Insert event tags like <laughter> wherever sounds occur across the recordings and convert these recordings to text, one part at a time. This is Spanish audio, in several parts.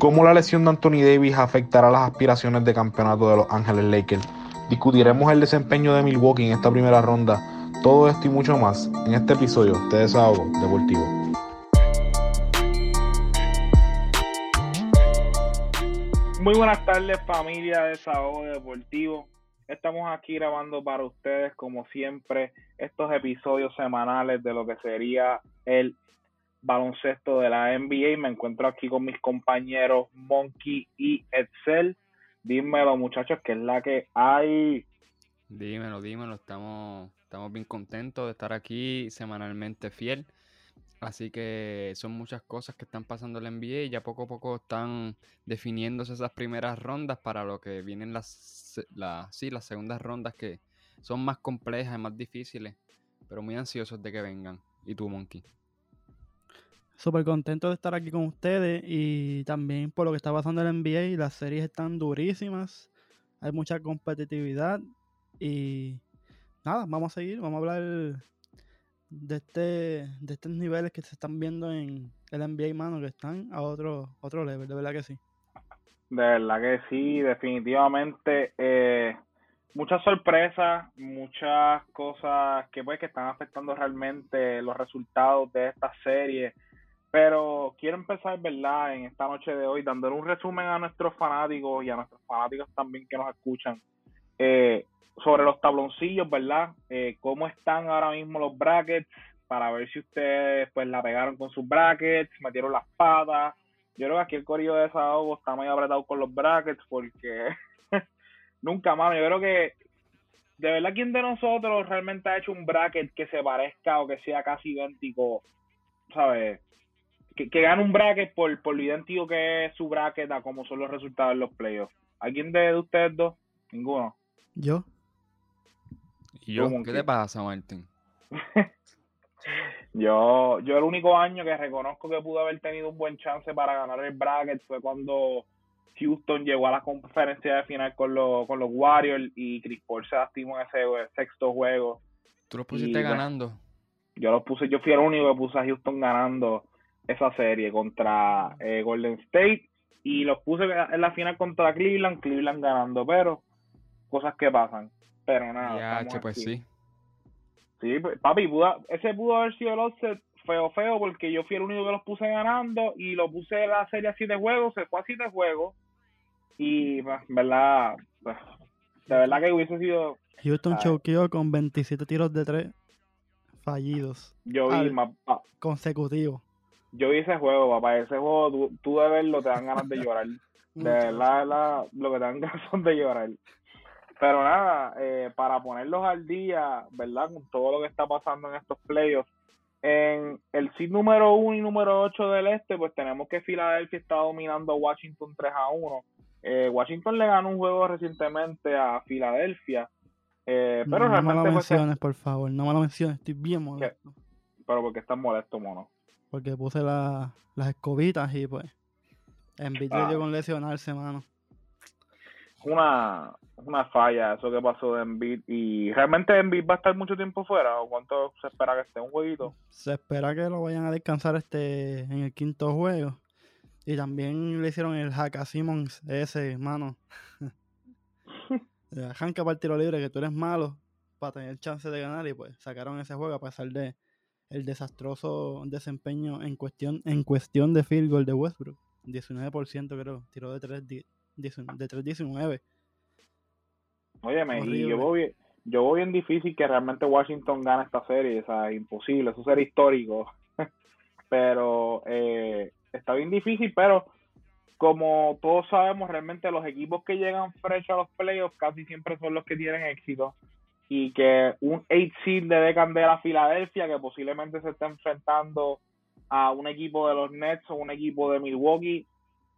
cómo la lesión de Anthony Davis afectará las aspiraciones de campeonato de Los Ángeles Lakers. Discutiremos el desempeño de Milwaukee en esta primera ronda. Todo esto y mucho más en este episodio de Desahogo Deportivo. Muy buenas tardes familia de Desahogo Deportivo. Estamos aquí grabando para ustedes como siempre estos episodios semanales de lo que sería el baloncesto de la NBA. Me encuentro aquí con mis compañeros Monkey y Excel. Dímelo, muchachos, que es la que hay. Dímelo, dímelo. Estamos, estamos bien contentos de estar aquí semanalmente fiel. Así que son muchas cosas que están pasando en la NBA y ya poco a poco están definiéndose esas primeras rondas para lo que vienen las, las, sí, las segundas rondas que son más complejas y más difíciles, pero muy ansiosos de que vengan. ¿Y tú, Monkey? Súper contento de estar aquí con ustedes y también por lo que está pasando en la NBA. Las series están durísimas, hay mucha competitividad y nada, vamos a seguir, vamos a hablar de este de estos niveles que se están viendo en el NBA, mano, que están a otro otro level, de verdad que sí. De verdad que sí, definitivamente. Eh, muchas sorpresas, muchas cosas que pues que están afectando realmente los resultados de esta serie pero quiero empezar, ¿verdad?, en esta noche de hoy, dándole un resumen a nuestros fanáticos y a nuestros fanáticos también que nos escuchan eh, sobre los tabloncillos, ¿verdad? Eh, cómo están ahora mismo los brackets, para ver si ustedes pues la pegaron con sus brackets, metieron las patas. Yo creo que aquí el corrido de desahogo está muy apretado con los brackets porque <laughs> nunca más. Yo creo que de verdad, ¿quién de nosotros realmente ha hecho un bracket que se parezca o que sea casi idéntico, ¿sabes? Que, que gane un bracket por, por lo idéntico que es su bracket a como son los resultados en los playoffs. ¿Alguien de, ustedes dos? Ninguno. ¿Yo? ¿Y yo? ¿Qué te pasa, Martín? <laughs> yo, yo el único año que reconozco que pude haber tenido un buen chance para ganar el bracket fue cuando Houston llegó a la conferencia de final con, los, con los Warriors y Chris Paul se lastimó en ese sexto juego. ¿Tú los pusiste ganando? yo los puse, yo fui el único que puse a Houston ganando esa serie contra eh, Golden State y los puse en la final contra Cleveland, Cleveland ganando, pero cosas que pasan. Pero nada. Ya, pues sí. Sí, pues, papi, ese pudo haber sido el offset feo, feo, porque yo fui el único que los puse ganando y lo puse en la serie así de juego, se fue así de juego. Y, pues, verdad, pues, de verdad que hubiese sido. Houston choqueó con 27 tiros de tres fallidos. Yo vi más. Consecutivo yo vi ese juego, papá. Ese juego, tú, de verlo te dan ganas de llorar. <laughs> De verdad, lo que te dan <laughs> ganas son de llorar. Pero nada, eh, para ponerlos al día, ¿verdad? Con todo lo que está pasando en estos playoffs. En el seed número 1 y número 8 del este, pues tenemos que Filadelfia está dominando a Washington 3 a 1. Eh, Washington le ganó un juego recientemente a Filadelfia. Eh, pero no, realmente. No me lo menciones, por favor, no me lo menciones, estoy bien molesto. Pero porque estás molesto, mono porque puse las escobitas y pues en ah. con lesionarse, mano. Una, una falla eso que pasó de Embiid y realmente Embiid va a estar mucho tiempo fuera o cuánto se espera que esté un jueguito se espera que lo vayan a descansar este en el quinto juego y también le hicieron el hack a Simmons ese mano <laughs> arranca para el tiro libre que tú eres malo para tener chance de ganar y pues sacaron ese juego a pesar de el desastroso desempeño en cuestión, en cuestión de field goal de Westbrook. 19% creo, tiró de 3, de 3-19. Óyeme, y yo voy, yo voy bien difícil que realmente Washington gane esta serie, o sea, imposible, eso sería histórico. <laughs> pero eh, está bien difícil, pero como todos sabemos, realmente los equipos que llegan fresh a los playoffs casi siempre son los que tienen éxito y que un 8 seed de Candela Filadelfia que posiblemente se esté enfrentando a un equipo de los Nets o un equipo de Milwaukee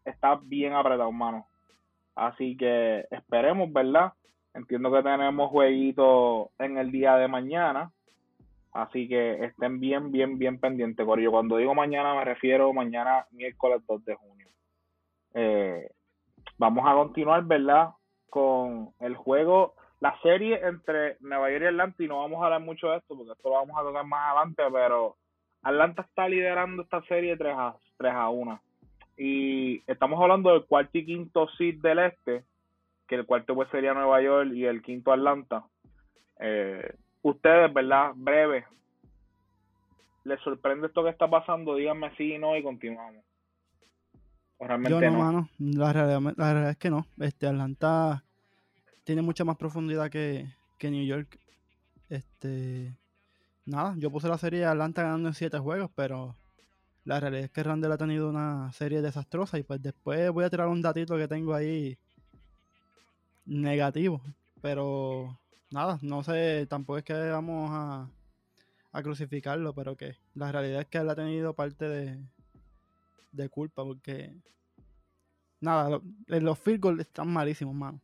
está bien apretado, mano. Así que esperemos, ¿verdad? Entiendo que tenemos jueguitos en el día de mañana. Así que estén bien, bien, bien pendientes. Corillo, cuando digo mañana me refiero mañana miércoles 2 de junio. Eh, vamos a continuar, ¿verdad? Con el juego la serie entre Nueva York y Atlanta, y no vamos a hablar mucho de esto porque esto lo vamos a tocar más adelante, pero Atlanta está liderando esta serie 3 a, 3 a 1. y estamos hablando del cuarto y quinto seed del este, que el cuarto pues sería Nueva York y el quinto Atlanta. Eh, ustedes, ¿verdad? Breve. ¿Les sorprende esto que está pasando? Díganme sí y no y continuamos. realmente Yo no, Mano. La, realidad, es que no. Este Atlanta tiene mucha más profundidad que, que New York. Este. Nada, yo puse la serie Atlanta ganando en siete juegos, pero la realidad es que Randall ha tenido una serie desastrosa y pues después voy a tirar un datito que tengo ahí negativo. Pero nada, no sé, tampoco es que vamos a, a crucificarlo, pero que la realidad es que él ha tenido parte de, de culpa porque nada, los field goals están malísimos, mano.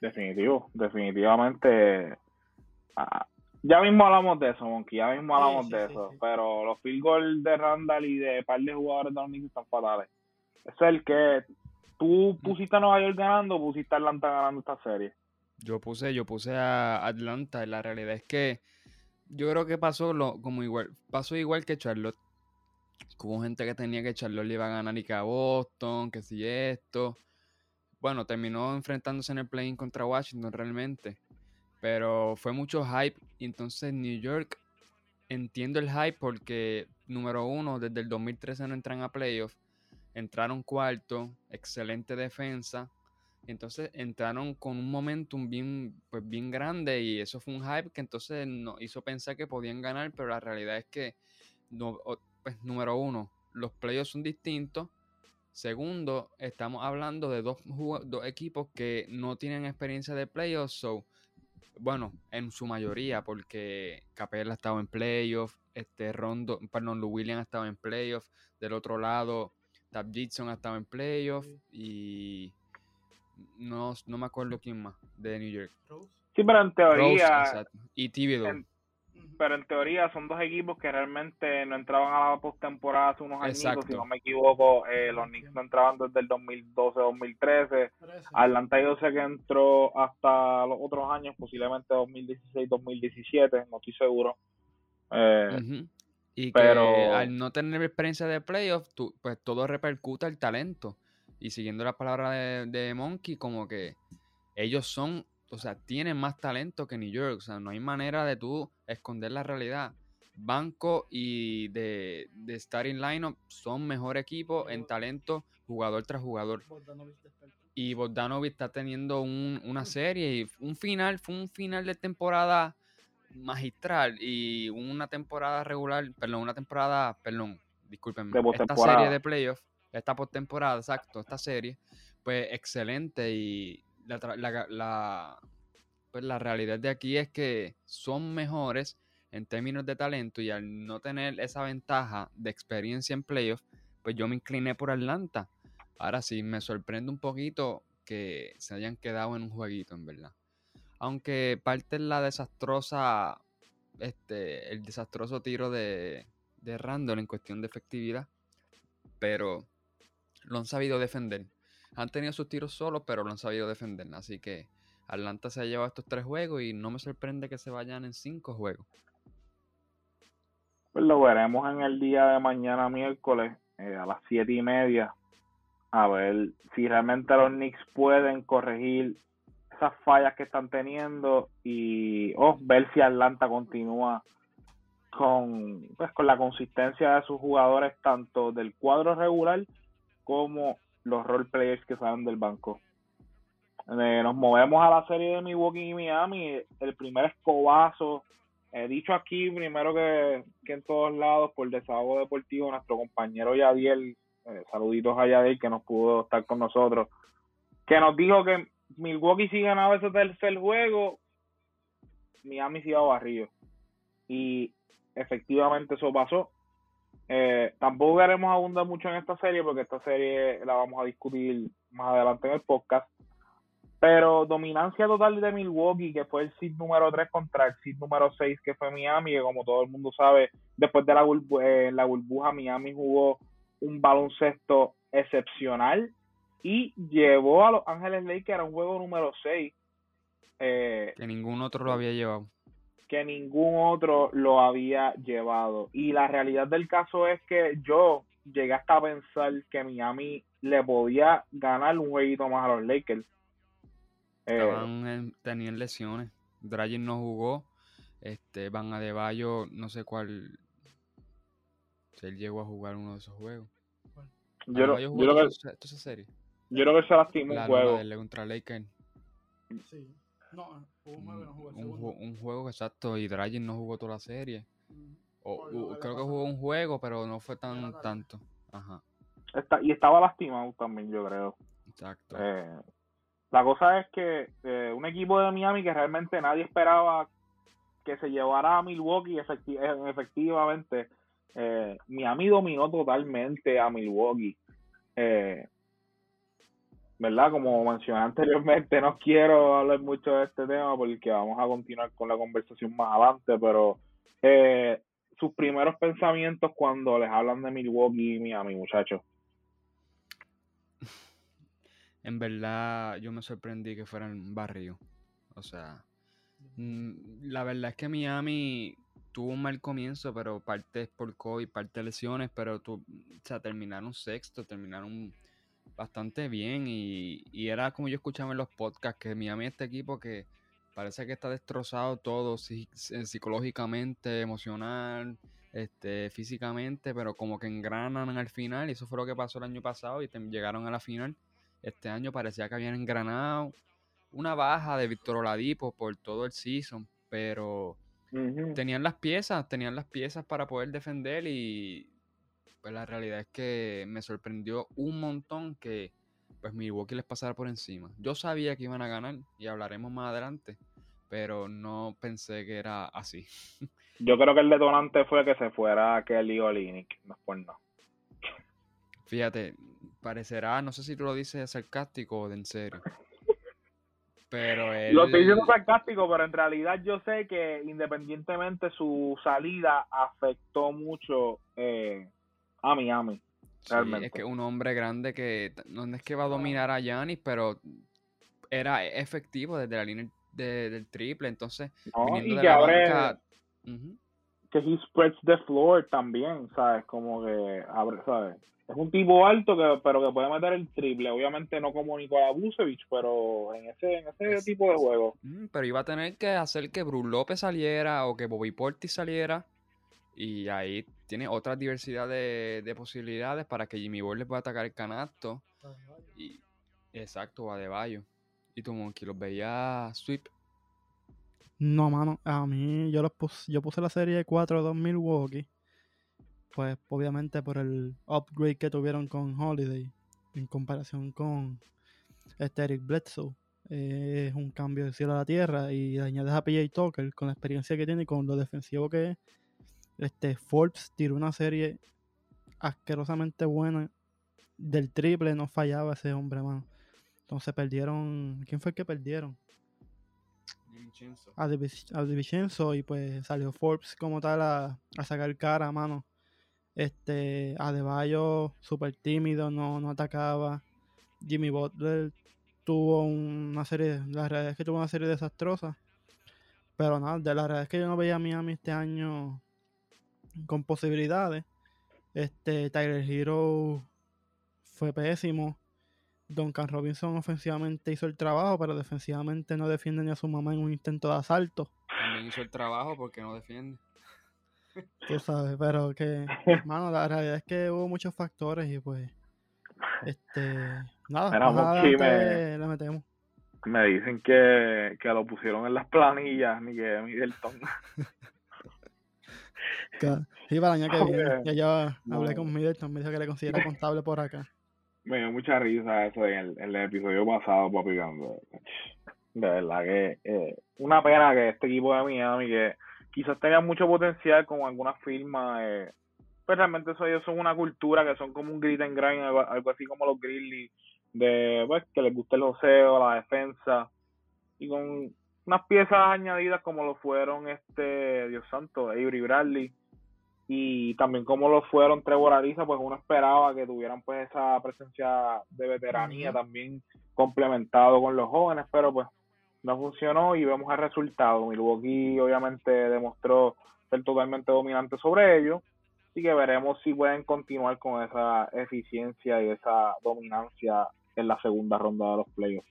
Definitivo, definitivamente. Ah, ya mismo hablamos de eso, Monkey, ya mismo hablamos de eso. Pero los field goals de Randall y de par de jugadores de los Knicks están fatales. Es el que tú pusiste a Nueva York ganando o pusiste a Atlanta ganando esta serie. Yo puse, yo puse a Atlanta y la realidad es que yo creo que pasó lo, como igual, pasó igual que Charlotte. Hubo gente que tenía que Charlotte le iba a ganar y que a Boston, que si esto. Bueno, terminó enfrentándose en el play-in contra Washington realmente. Pero fue mucho hype. Y entonces New York, entiendo el hype porque, número uno, desde el 2013 no entran a playoffs. Entraron cuarto, excelente defensa. Entonces entraron con un momentum bien, pues bien grande y eso fue un hype que entonces nos hizo pensar que podían ganar, pero la realidad es que, no, pues, número uno, los playoffs son distintos. Segundo, estamos hablando de dos, dos equipos que no tienen experiencia de playoffs, so bueno, en su mayoría, porque Capella ha estado en playoffs, este Rondo, perdón, Lou Williams ha estado en playoffs, del otro lado, Tab Gibson ha estado en playoffs y no, no me acuerdo quién más de New York. Sí, pero en teoría. y Thibodeau pero en teoría son dos equipos que realmente no entraban a la postemporada hace unos años, si no me equivoco, eh, los Knicks no entraban desde el 2012-2013, Atlanta yo sé que entró hasta los otros años, posiblemente 2016-2017, no estoy seguro. Eh, y pero... al no tener experiencia de playoff, pues todo repercute el talento. Y siguiendo la palabra de, de Monkey, como que ellos son o sea, tienen más talento que New York. O sea, no hay manera de tú esconder la realidad. Banco y de, de starting lineup son mejor equipo en talento, jugador tras jugador. Y Bogdanovic está teniendo una serie y un final, fue un final de temporada magistral y una temporada regular, perdón, una temporada, perdón, discúlpenme, esta serie de playoffs, esta postemporada, exacto, esta serie, pues excelente y la, pues la realidad de aquí es que son mejores en términos de talento y al no tener esa ventaja de experiencia en playoffs, pues yo me incliné por Atlanta. Ahora sí, me sorprende un poquito que se hayan quedado en un jueguito, en verdad. Aunque parte la desastrosa, este, el desastroso tiro de, de Randall en cuestión de efectividad, pero lo han sabido defender han tenido sus tiros solos, pero lo han sabido defender. Así que Atlanta se ha llevado estos tres juegos y no me sorprende que se vayan en cinco juegos. Pues lo veremos en el día de mañana, miércoles, eh, a las siete y media. A ver si realmente los Knicks pueden corregir esas fallas que están teniendo y oh, ver si Atlanta continúa con, pues, con la consistencia de sus jugadores, tanto del cuadro regular como los role players que salen del banco. Eh, nos movemos a la serie de Milwaukee y Miami. El primer escobazo, he dicho aquí primero que, en todos lados por desahogo deportivo, nuestro compañero Yadiel, eh, saluditos a Yadiel que nos pudo estar con nosotros, que nos dijo que Milwaukee si ganaba ese tercer juego, Miami se iba a barrio. Y efectivamente eso pasó. Eh, tampoco queremos abundar mucho en esta serie porque esta serie la vamos a discutir más adelante en el podcast. Pero dominancia total de Milwaukee, que fue el seed número 3 contra el seed número 6, que fue Miami, que como todo el mundo sabe, después de la, eh, la burbuja, Miami jugó un baloncesto excepcional y llevó a Los Ángeles Lakers a un juego número 6. Eh, que ningún otro lo había llevado que ningún otro lo había llevado. Y la realidad del caso es que yo, llegué hasta a pensar que Miami le podía ganar un jueguito más a los Lakers. Eh, tenían lesiones. Dragic no jugó. Este, Van Adebayo, no sé cuál. Si él llegó a jugar uno de esos juegos. Yo, lo, yo, creo que, serie? yo creo que se lastimó un juego. La de contra Lakers. Sí. No, un juego no jugó un, juego exacto y Dragic no jugó toda la serie. Mm. O, creo que jugó un juego, pero no fue tan tanto. Ajá. Está, y estaba lastimado también, yo creo. Exacto. Eh, la cosa es que eh, un equipo de Miami que realmente nadie esperaba que se llevara a Milwaukee, efectivamente, eh, Miami dominó totalmente a Milwaukee. Eh, ¿Verdad? Como mencioné anteriormente, no quiero hablar mucho de este tema porque vamos a continuar con la conversación más adelante, pero eh, sus primeros pensamientos cuando les hablan de Milwaukee y Miami, muchachos <laughs> en verdad yo me sorprendí que fueran barrio. O sea, mm, la verdad es que Miami tuvo un mal comienzo, pero parte es por COVID, parte lesiones, pero tu, o sea, terminaron sexto, terminaron bastante bien y, y, era como yo escuchaba en los podcasts, que Miami es este equipo que parece que está destrozado todo psicológicamente, emocional, este, físicamente, pero como que engranan al final y eso fue lo que pasó el año pasado y llegaron a la final. Este año parecía que habían engranado una baja de Víctor Oladipo por todo el season, pero tenían las piezas, tenían las piezas para poder defender y pues la realidad es que me sorprendió un montón que pues Milwaukee les pasara por encima. Yo sabía que iban a ganar y hablaremos más adelante, pero no pensé que era así. <laughs> Yo creo que el detonante fue que se fuera Kelly Olinick, no es por nada. Fíjate, parecerá, no sé si tú lo dices sarcástico o de en serio. Pero él... Lo estoy diciendo sarcástico, pero en realidad yo sé que independientemente su salida afectó mucho eh, a Miami. Realmente. es que un hombre grande que no es que va a dominar a Giannis, pero era efectivo desde la línea del triple, entonces y que ahora que he spreads the floor también, ¿sabes? Como que abre, ¿sabes? es un tipo alto que pero que puede meter el triple obviamente no como Nikola Vucevic pero en ese en ese tipo de juego mm, pero iba a tener que hacer que Bruce López saliera o que Bobby Portis saliera y ahí tiene otra diversidad de, posibilidades para que Jimmy Butler pueda atacar el canasto y exacto de Bayo y tu Monkey los veía sweep no mano a mí yo los puse, yo puse la serie 4-2 Milwaukee pues obviamente por el upgrade que tuvieron con Holiday en comparación con este Eric Bledsoe. es un cambio de cielo a la tierra y añades a PJ Tucker con la experiencia que tiene y con lo defensivo que es. Este Forbes tiró una serie asquerosamente buena. Del triple no fallaba ese hombre, mano. Entonces perdieron. ¿Quién fue el que perdieron? A Divincenzo y pues salió Forbes como tal a, a sacar cara, mano. Este, Adebayo, súper tímido, no, no atacaba. Jimmy Butler tuvo una serie, la realidad es que tuvo una serie desastrosa. Pero nada, de la realidad es que yo no veía a Miami este año con posibilidades. Este, Tyler Hero fue pésimo. Duncan Robinson ofensivamente hizo el trabajo, pero defensivamente no defiende ni a su mamá en un intento de asalto. También hizo el trabajo porque no defiende. Tú sabes, pero que, <laughs> mano, la realidad es que hubo muchos factores y pues, este, nada, más me, le metemos. Me dicen que, que lo pusieron en las planillas, ni que Middleton. Sí, para el año que viene. Ya yo hablé con Middleton, me dijo que le considera <laughs> contable por acá. Me dio mucha risa eso en el, episodio pasado, papi, De verdad que eh, una pena que este equipo de Miami que quizás tengan mucho potencial con algunas firmas. Eh, pues realmente eso, ellos son una cultura que son como un grit and grind, algo, así como los Grizzlies, de pues, que les gusta el joseo, la defensa, y con unas piezas añadidas como lo fueron este Dios santo, Avery Bradley, y también como lo fueron Trevor Ariza, pues uno esperaba que tuvieran pues esa presencia de veteranía también complementado con los jóvenes, pero pues no funcionó y vemos el resultado. Milwaukee obviamente demostró ser totalmente dominante sobre ellos Así que veremos si pueden continuar con esa eficiencia y esa dominancia en la segunda ronda de los playoffs.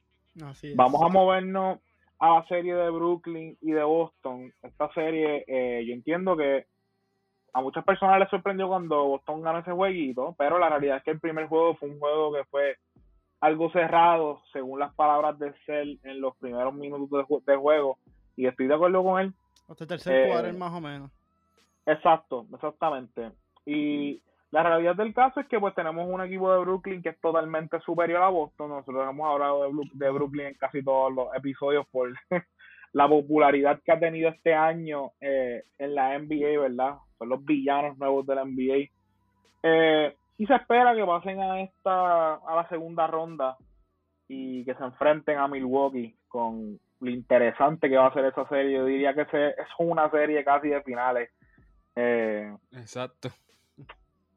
Vamos a movernos a la serie de Brooklyn y de Boston. Esta serie, eh, yo entiendo que a muchas personas les sorprendió cuando Boston ganó ese jueguito, pero la realidad es que el primer juego fue un juego que fue algo cerrado, según las palabras de Cell en los primeros minutos de, juego, y estoy de acuerdo con él. Hasta el tercer eh, más o menos. Exacto, exactamente. Y la realidad del caso es que pues tenemos un equipo de Brooklyn que es totalmente superior a Boston. Nosotros hemos hablado de, Brooklyn en casi todos los episodios por <laughs> la popularidad que ha tenido este año eh, en la NBA, ¿verdad? Son los villanos nuevos de la NBA. Eh, y se espera que pasen a esta a la segunda ronda y que se enfrenten a Milwaukee con lo interesante que va a ser esa serie. Yo diría que es una serie casi de finales. Eh, Exacto.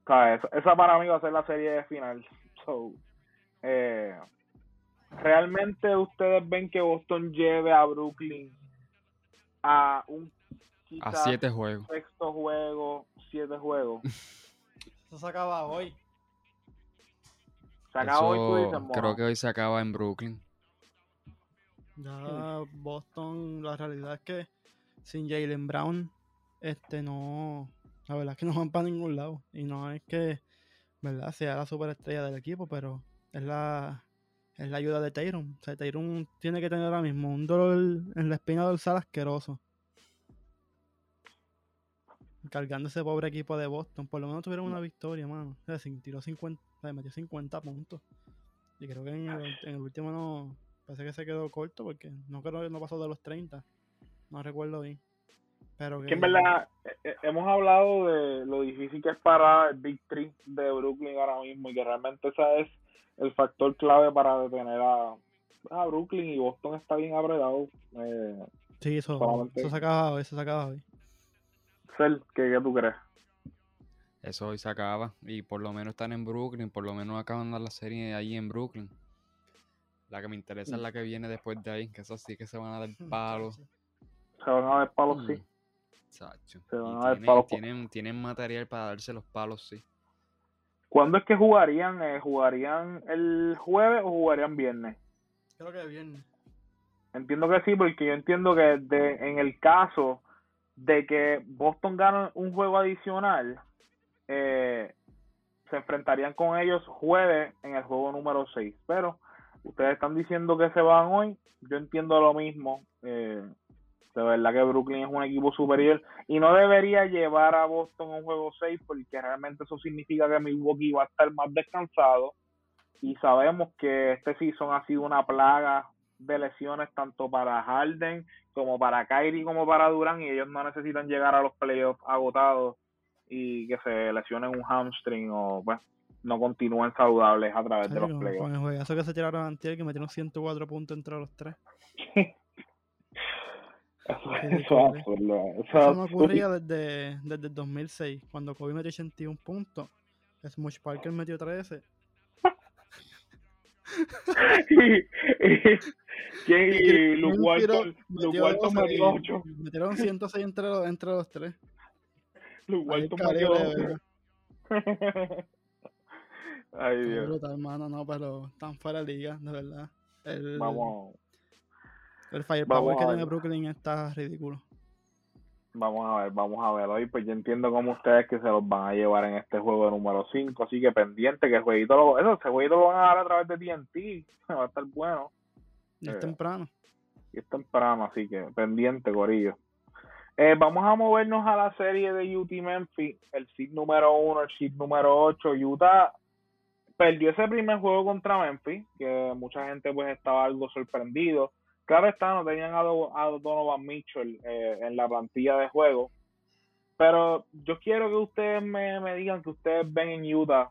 Esa, para mí va a ser la serie de final. Eh, ¿Realmente ustedes ven que Boston lleve a Brooklyn a un a siete juegos? Sexto juego, siete juegos. <laughs> Eso se acaba hoy. Se acaba hoy, Creo que hoy se acaba en Brooklyn. Ya Boston, la realidad es que sin Jalen Brown, este no, la verdad es que no van para ningún lado. Y no es que, ¿verdad? Sea la superestrella del equipo, pero es la, es la ayuda de Tyron. O sea, Tyron tiene que tener ahora mismo un dolor en la espina dorsal asqueroso. Cargando ese pobre equipo de Boston. Por lo menos tuvieron una victoria, mano. O sea, tiró 50, metió 50 puntos. Y creo que en el, último no. Parece que se quedó corto porque no creo que no pasó de los 30. No recuerdo bien. Pero que, en verdad eh, eh, hemos hablado de lo difícil que es para el Big Three de Brooklyn ahora mismo y que realmente ese es el factor clave para detener a, a Brooklyn y Boston está bien apretado. Eh, sí, eso, eso se acaba eso se acaba hoy. Cel, ¿qué, tú crees? Eso hoy se acaba. Y por lo menos están en Brooklyn. Por lo menos acaban de la serie ahí en Brooklyn. La que me interesa es mm. la que viene después de ahí. Que eso sí que se van a dar <laughs> palos. Se van a dar palos, sí. Exacto. Se van a dar tienen, palos. Tienen, tienen, material para darse los palos, sí. ¿Cuándo es que jugarían? Eh, ¿Jugarían el jueves o jugarían viernes? Creo que viernes. Entiendo que sí, porque yo entiendo que de, en el caso de que Boston gane un juego adicional, eh, se enfrentarían con ellos jueves en el juego número 6. Pero ustedes están diciendo que se van hoy, yo entiendo lo mismo. Eh, de verdad que Brooklyn es un equipo superior y no debería llevar a Boston a un juego 6 porque realmente eso significa que Milwaukee va a estar más descansado y sabemos que este season ha sido una plaga de lesiones tanto para Harden como para Kyrie como para Durán y ellos no necesitan llegar a los playoffs agotados y que se lesionen un hamstring o pues no continúen saludables a través de los playoffs. Con el que se tiraron antes que metieron 104 puntos entre los tres. <laughs> eso, eso, eso, no ocurría desde, desde el 2006, cuando Kobe metió 81 puntos, Smush Parker metió 13 <laughs> y, y, <laughs> Luke Walton, Luke Walton metió 8. Metieron 106 entre los, entre los tres. Luke Walton metió 8. <laughs> Ay, Dios. Brutal, hermano, no, pero están fuera de liga, de verdad. El, Vamos. El firepower que tiene Brooklyn está ridículo. Vamos a ver, vamos a ver. Hoy pues yo entiendo como ustedes que se los van a llevar en este juego número 5, así que pendiente que el jueguito lo, eso, ese jueguito lo van a dar a través de TNT, <laughs> va a estar bueno. Y es eh, temprano. Y es temprano, así que pendiente, Corillo. Eh, vamos a movernos a la serie de UT Memphis, el seed número 1, el seed número 8. Utah perdió ese primer juego contra Memphis, que mucha gente pues estaba algo sorprendido Claro está, no tenían a, Donovan Mitchell eh, en la plantilla de juego. Pero yo quiero que ustedes me, digan que ustedes ven en Utah.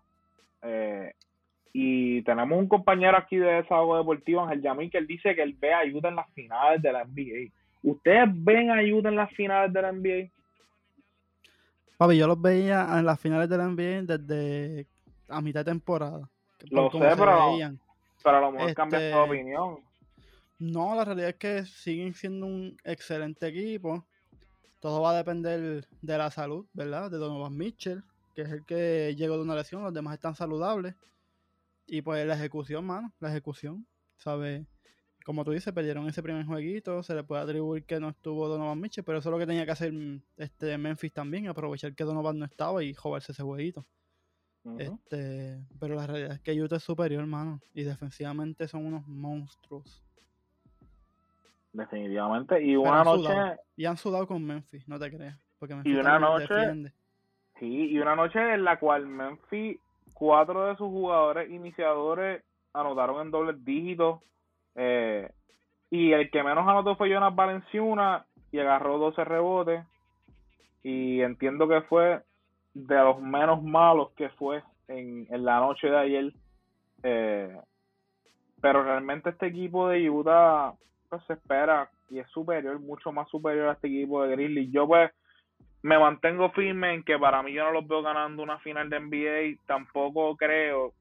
Eh, y tenemos un compañero aquí de Desahogo Deportivo, Ángel Yamil, que él dice que él ve a Utah en las finales de la NBA. ¿Ustedes ven a Utah en las finales de la NBA? Papi, yo los veía en las finales de la NBA desde a mitad de temporada. Lo sé, pero, pero a lo mejor este, de opinión. No, la realidad es que siguen siendo un excelente equipo. Todo va a depender de la salud, ¿verdad? De Donovan Mitchell. que es el que llegó de una lesión, los demás están saludables. Y pues la ejecución, mano, la ejecución, ¿sabes? Como tú dices, perdieron ese primer jueguito, se le puede atribuir que no estuvo Donovan Mitchell, pero eso es lo que tenía que hacer este Memphis también, aprovechar que Donovan no estaba y jugarse ese jueguito. este, pero la realidad es que Utah es superior, hermano, y defensivamente son unos monstruos. Definitivamente, y una noche... Y han sudado con Memphis, no te creas, porque Memphis y una noche... Sí, y una noche en la cual Memphis, cuatro de sus jugadores iniciadores anotaron en dobles dígitos eh, y el que menos anotó fue Jonas Valenciuna y agarró 12 rebotes. Y entiendo que fue de los menos malos que fue en, la noche de ayer. Eh, pero realmente este equipo de Utah se espera y es superior, mucho más superior a este equipo de Grizzlies. Yo pues me mantengo firme en que para mí yo no los veo ganando una final de NBA. Tampoco creo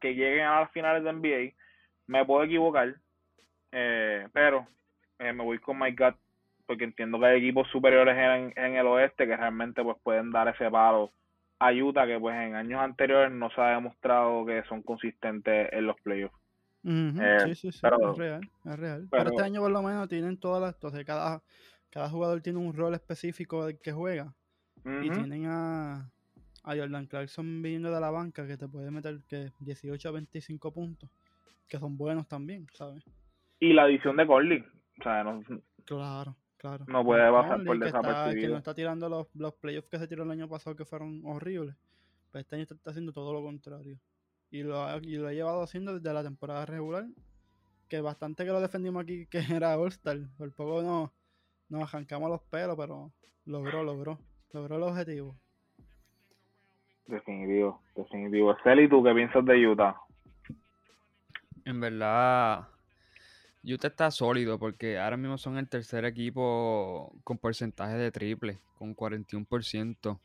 que lleguen a las finales de NBA. Me puedo equivocar, eh, pero eh, me voy con My God porque entiendo que hay equipos superiores en, el oeste que realmente pues pueden dar ese palo a Utah que pues en años anteriores no se ha demostrado que son consistentes en los playoffs. Eh, sí, sí, sí, es real, es real. Pero, este año por lo menos tienen todas las, entonces cada, cada jugador tiene un rol específico del que juega. Y tienen a, a Jordan Clarkson viniendo de la banca que te puede meter que 18 a 25 puntos, que son buenos también, ¿sabes? y la adición de Conley. O sea, no, claro, claro. No puede pasar por desapercibido. que no está tirando los, los playoffs que se tiró el año pasado que fueron horribles. Pero pues este año está, haciendo todo lo contrario. Y lo, y lo ha llevado haciendo desde la temporada regular. Que bastante que lo defendimos aquí, que <laughs> era All-Star. Por poco no, nos arrancamos los pelos, pero logró, logró. Logró el objetivo. Definitivo, definitivo. Celi, ¿tú qué piensas de Utah? En verdad, Utah está sólido porque ahora mismo son el tercer equipo con porcentaje de triple, con 41%.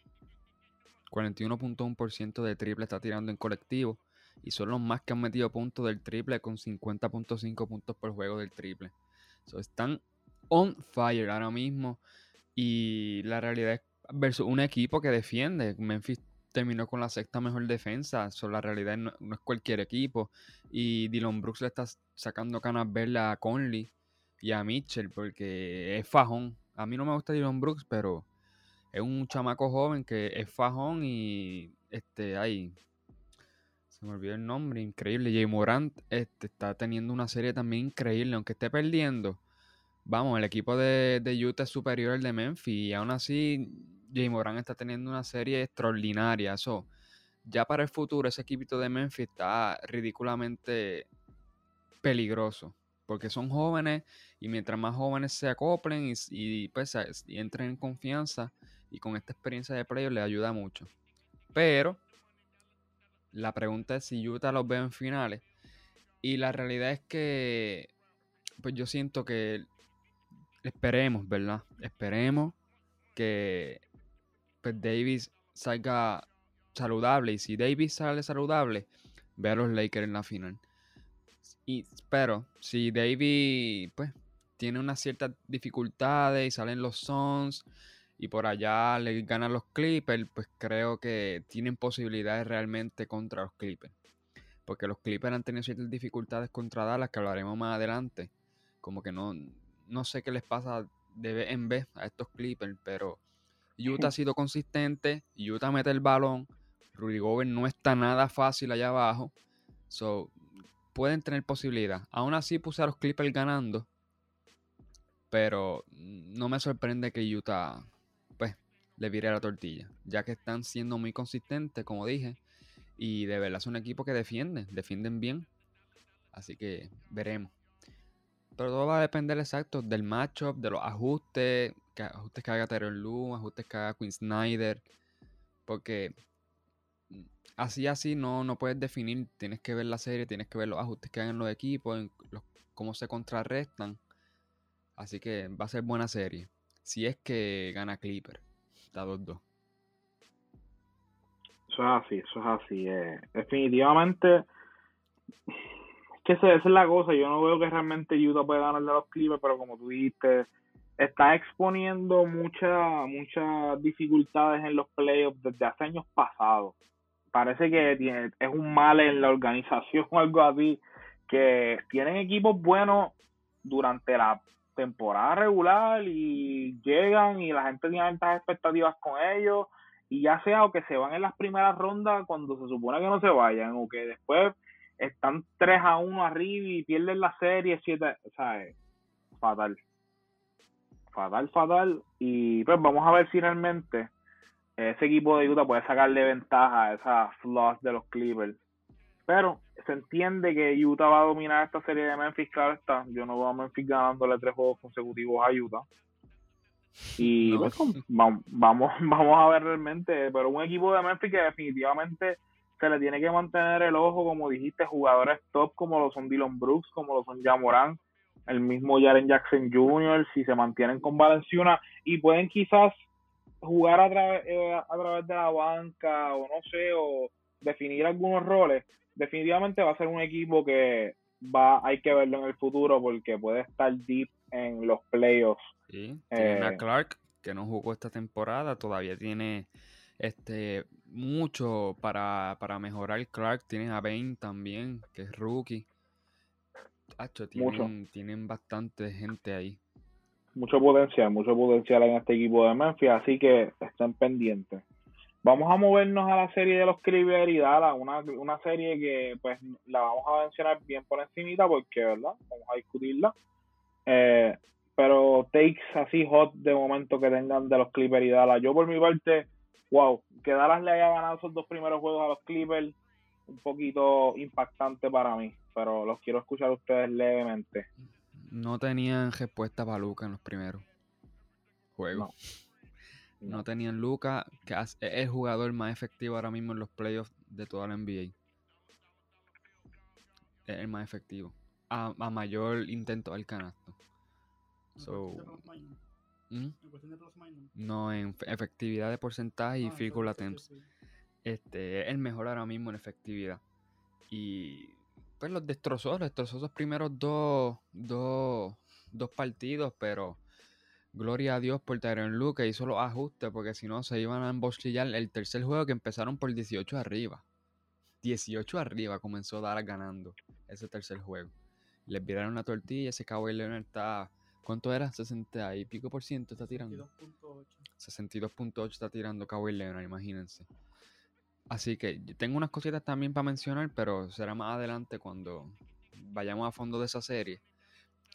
41.1% de triple está tirando en colectivo. Y son los más que han metido puntos del triple con 50.5 puntos por juego del triple. están on fire ahora mismo. Y la realidad es versus un equipo que defiende. Memphis terminó con la sexta mejor defensa. Eso la realidad no, es cualquier equipo. Y Dylan Brooks le está sacando canas verdes a Conley y a Mitchell porque es fajón. A mí no me gusta Dylan Brooks, pero es un chamaco joven que es fajón y este ahí se me olvidó el nombre, increíble. Jay Morant este, está teniendo una serie también increíble, aunque esté perdiendo. Vamos, el equipo de, de Utah es superior al de Memphis y aún así Jay Moran está teniendo una serie extraordinaria. Eso, ya para el futuro, ese equipito de Memphis está ridículamente peligroso. Porque son jóvenes y mientras más jóvenes se acoplen y, pues, entren en confianza y con esta experiencia de playoff les ayuda mucho. Pero la pregunta es si Utah los ve en finales. Y la realidad es que pues yo siento que esperemos, ¿verdad? Esperemos que pues Davis salga saludable. Y si Davis sale saludable, ve a los Lakers en la final. Y, pero si Davis pues, tiene unas ciertas dificultades y salen los Suns y por allá le ganan los Clippers, pues creo que tienen posibilidades realmente contra los Clippers. Porque los Clippers han tenido ciertas dificultades contra Dallas que hablaremos más adelante. Como que no, no sé qué les pasa de vez en vez a estos Clippers, pero Utah ha sido consistente, Utah mete el balón, Rudy Gobert no está nada fácil allá abajo, so pueden tener posibilidad. Aún así puse a los Clippers ganando, pero no me sorprende que Utah le vire la tortilla, ya que están siendo muy consistentes, como dije, y de verdad es un equipo que defiende, defienden bien, así que veremos. Pero todo va a depender exacto del matchup, de los ajustes, que, ajustes que haga Terrell Lu, ajustes que haga Quinn Snyder. Porque así así no, no puedes definir, tienes que ver la serie, tienes que ver los ajustes que hagan los equipos, cómo se contrarrestan. Así que va a ser buena serie. Si es que gana Clipper. Está 2-2. Eso es así, eso es así. Eh. Definitivamente esa, es la cosa. Yo no veo que realmente Utah pueda ganarle a los Clippers, pero como tú dijiste, está exponiendo muchas muchas dificultades en los playoffs desde hace años pasados. Parece que tiene, es un mal en la organización <laughs> o algo así, que tienen equipos buenos durante la temporada regular y llegan y la gente tiene altas expectativas con ellos y ya sea o que se van en las primeras rondas cuando se supone que no se vayan o que después están 3 a 1 arriba y pierden la serie 7, o sea, fatal. Fatal, fatal. Y pues vamos a ver si realmente ese equipo de Utah puede sacarle ventaja a esas flaws de los Clippers. Pero se entiende que Utah va a dominar esta serie de Memphis, claro está. Yo no voy a Memphis ganándole tres juegos consecutivos a Utah. Y pues, vamos, vamos, <laughs> vamos a ver realmente, pero un equipo de Memphis que definitivamente se le tiene que mantener el ojo, como dijiste, jugadores top como lo son Dylan Brooks, como lo son Jamoran, el mismo Jaren Jackson Jr., si se mantienen con Valenciuna y pueden quizás jugar a, través eh, a través de la banca o no sé, o definir algunos roles, definitivamente va a ser un equipo que va hay que verlo en el futuro porque puede estar deep en los playoffs. Sí, tiene a eh, Clark que no jugó esta temporada, todavía tiene este mucho para, para mejorar. Clark tiene a Bane también, que es rookie. tienen, tienen bastante gente ahí. Mucho potencial, mucho potencial en este equipo de Memphis, así que estén pendientes. Vamos a movernos a la serie de los Clippers y Dallas, una, una serie que pues la vamos a mencionar bien por encimita porque, ¿verdad? Vamos a discutirla. Eh, pero takes así hot de momento que tengan de los Clippers y Dallas. Yo por mi parte, wow, que Dallas le haya ganado esos dos primeros juegos a los Clippers, un poquito impactante para mí, pero los quiero escuchar ustedes levemente. No tenían respuesta para Luca en los primeros juegos. No, tenían Luca, que es el jugador más efectivo ahora mismo en los playoffs de toda la NBA. Es el más efectivo. A, mayor intento al canasto. ¿Mm? No, en efectividad de porcentaje y ah, field attempts. Este, es el mejor ahora mismo en efectividad. Y pues los destrozó, los destrozó esos primeros dos, dos, dos partidos, pero gloria a Dios por Tyron Luke que hizo los ajustes, porque si no se iban a embostillar el tercer juego que empezaron por 18 arriba. 18 arriba comenzó Dallas ganando ese tercer juego. Les viraron la tortilla, ese Kawhi Leonard está... ¿Cuánto era? 60 y pico por ciento está tirando. 62.8. 62.8 está tirando Kawhi Leonard, imagínense. Así que tengo unas cositas también para mencionar, pero será más adelante cuando vayamos a fondo de esa serie.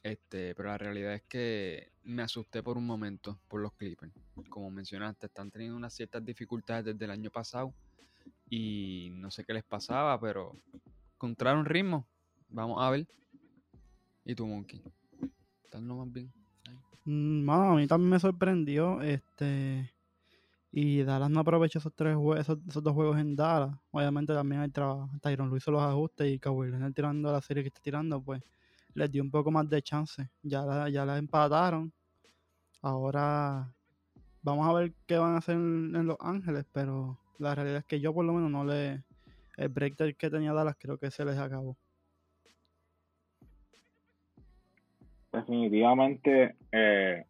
Este, pero la realidad es que me asusté por un momento por los Clippers. Como mencionaste, están teniendo unas ciertas dificultades desde el año pasado y no sé qué les pasaba, pero encontraron ritmo. Vamos a ver. ¿Y tu Monkey? ¿Están lo más bien? Mm, a mí también me sorprendió. Este y Dallas no aprovechó esos tres esos, dos juegos en Dallas. Obviamente también hay trabajo. Tyron Luis hizo los ajustes y Kawhi tirando la serie que está tirando, pues les dio un poco más de chance. Ya la, ya la empataron. Ahora vamos a ver qué van a hacer en, Los Ángeles, pero la realidad es que yo por lo menos no le... El break que tenía Dallas creo que se les acabó. Definitivamente eh,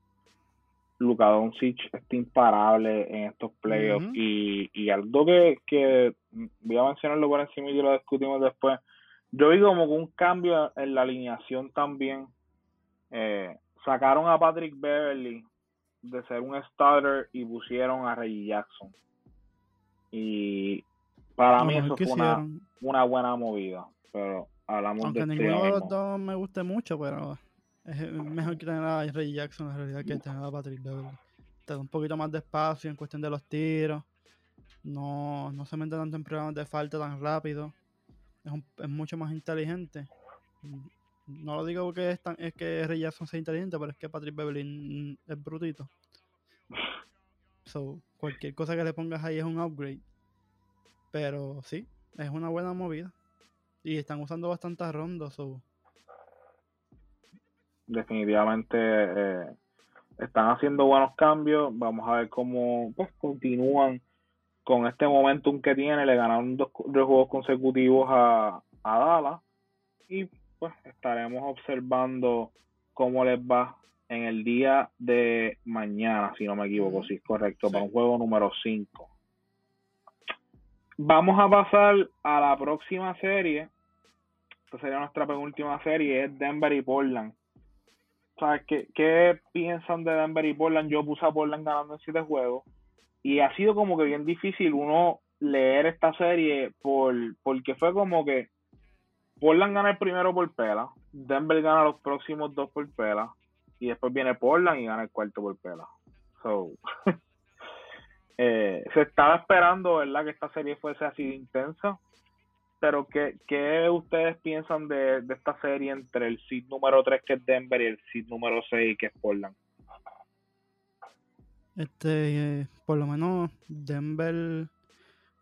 Luka Doncic está imparable en estos playoffs y, algo que, que, voy a mencionarlo por encima y lo discutimos después. Yo vi como un cambio en la alineación también. Eh, sacaron a Patrick Beverly de ser un starter y pusieron a Reggie Jackson. Y para mí eso fue una, una, buena movida. Pero hablamos Aunque de ninguno de los dos me guste mucho, pero es mejor que tener a Ray Jackson en realidad que tener a Patrick Beverly. Te da un poquito más de espacio en cuestión de los tiros. No, no se mete tanto en programas de falta tan rápido. Es, mucho más inteligente. No lo digo porque es, tan, es que Ray Jackson sea inteligente, pero es que Patrick Beverly es brutito. So, cualquier cosa que le pongas ahí es un upgrade. Pero sí, es una buena movida. Y están usando bastantes rondas. So, definitivamente eh, están haciendo buenos cambios. Vamos a ver cómo pues, continúan con este momentum que tiene. Le ganaron dos, juegos consecutivos a, a Dallas y pues estaremos observando cómo les va en el día de mañana, si no me equivoco, si es correcto, para un juego número 5. Vamos a pasar a la próxima serie. Esta sería nuestra penúltima serie, es Denver y Portland. ¿Sabes qué, qué piensan de Denver y Portland? Yo puse a Portland ganando en siete juegos. Y ha sido como que bien difícil uno leer esta serie por, porque fue como que Portland gana el primero por pela, Denver gana los próximos dos por pela, y después viene Portland y gana el cuarto por pela. So, <laughs> eh, se estaba esperando, ¿verdad?, que esta serie fuese así de intensa. Pero, ¿qué, qué ustedes piensan de, de, esta serie entre el seed número 3, que es Denver, y el seed número 6, que es Portland? Este, eh, por lo menos Denver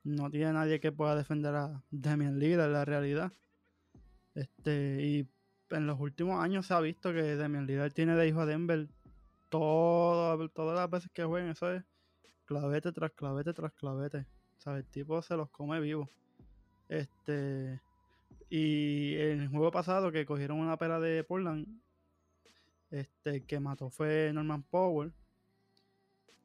no tiene nadie que pueda defender a Damian Lillard, la realidad. Este, y en los últimos años se ha visto que Damian Lillard tiene de hijo a Denver todo, todas las veces que juegan, eso es clavete tras clavete tras clavete. O el tipo se los come vivo. Este, y en el juego pasado que cogieron una pera de Portland, este, que mató fue Norman Powell.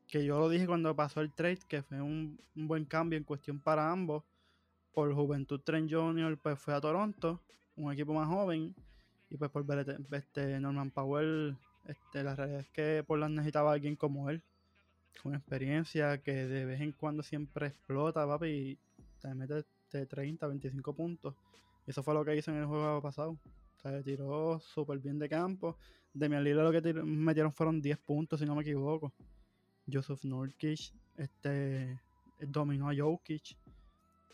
Que yo lo dije cuando pasó el trade, que fue un, un buen cambio en cuestión para ambos. Por Juventud Trent Jr. pues fue a Toronto, un equipo más joven y pues por este Norman Powell, este, la realidad es que Portland necesitaba a alguien como él, con experiencia, que de vez en cuando siempre explota, papi, y te mete de 30, 25 puntos. Eso fue lo que hizo en el juego pasado. O sea, tiró súper bien de campo. De mi alila lo que metieron fueron 10 puntos, si no me equivoco. Joseph Nurkic este, dominó a Jokic.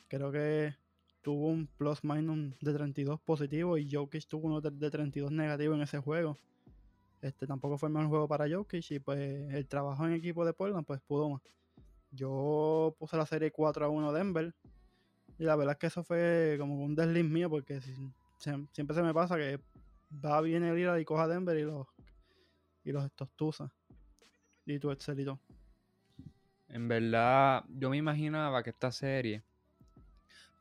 Creo que tuvo un plus minus de 32 positivo y Jokic tuvo uno de, 32 negativo en ese juego. Este tampoco fue el mejor juego para Jokic y pues el trabajo en equipo de Portland pues pudo más. Yo puse la serie 4 a 1 Denver y la verdad es que eso fue como un desliz mío porque siempre se me pasa que va bien el ir y coja Denver y los y los. Y tu Excelito. En verdad, yo me imaginaba que esta serie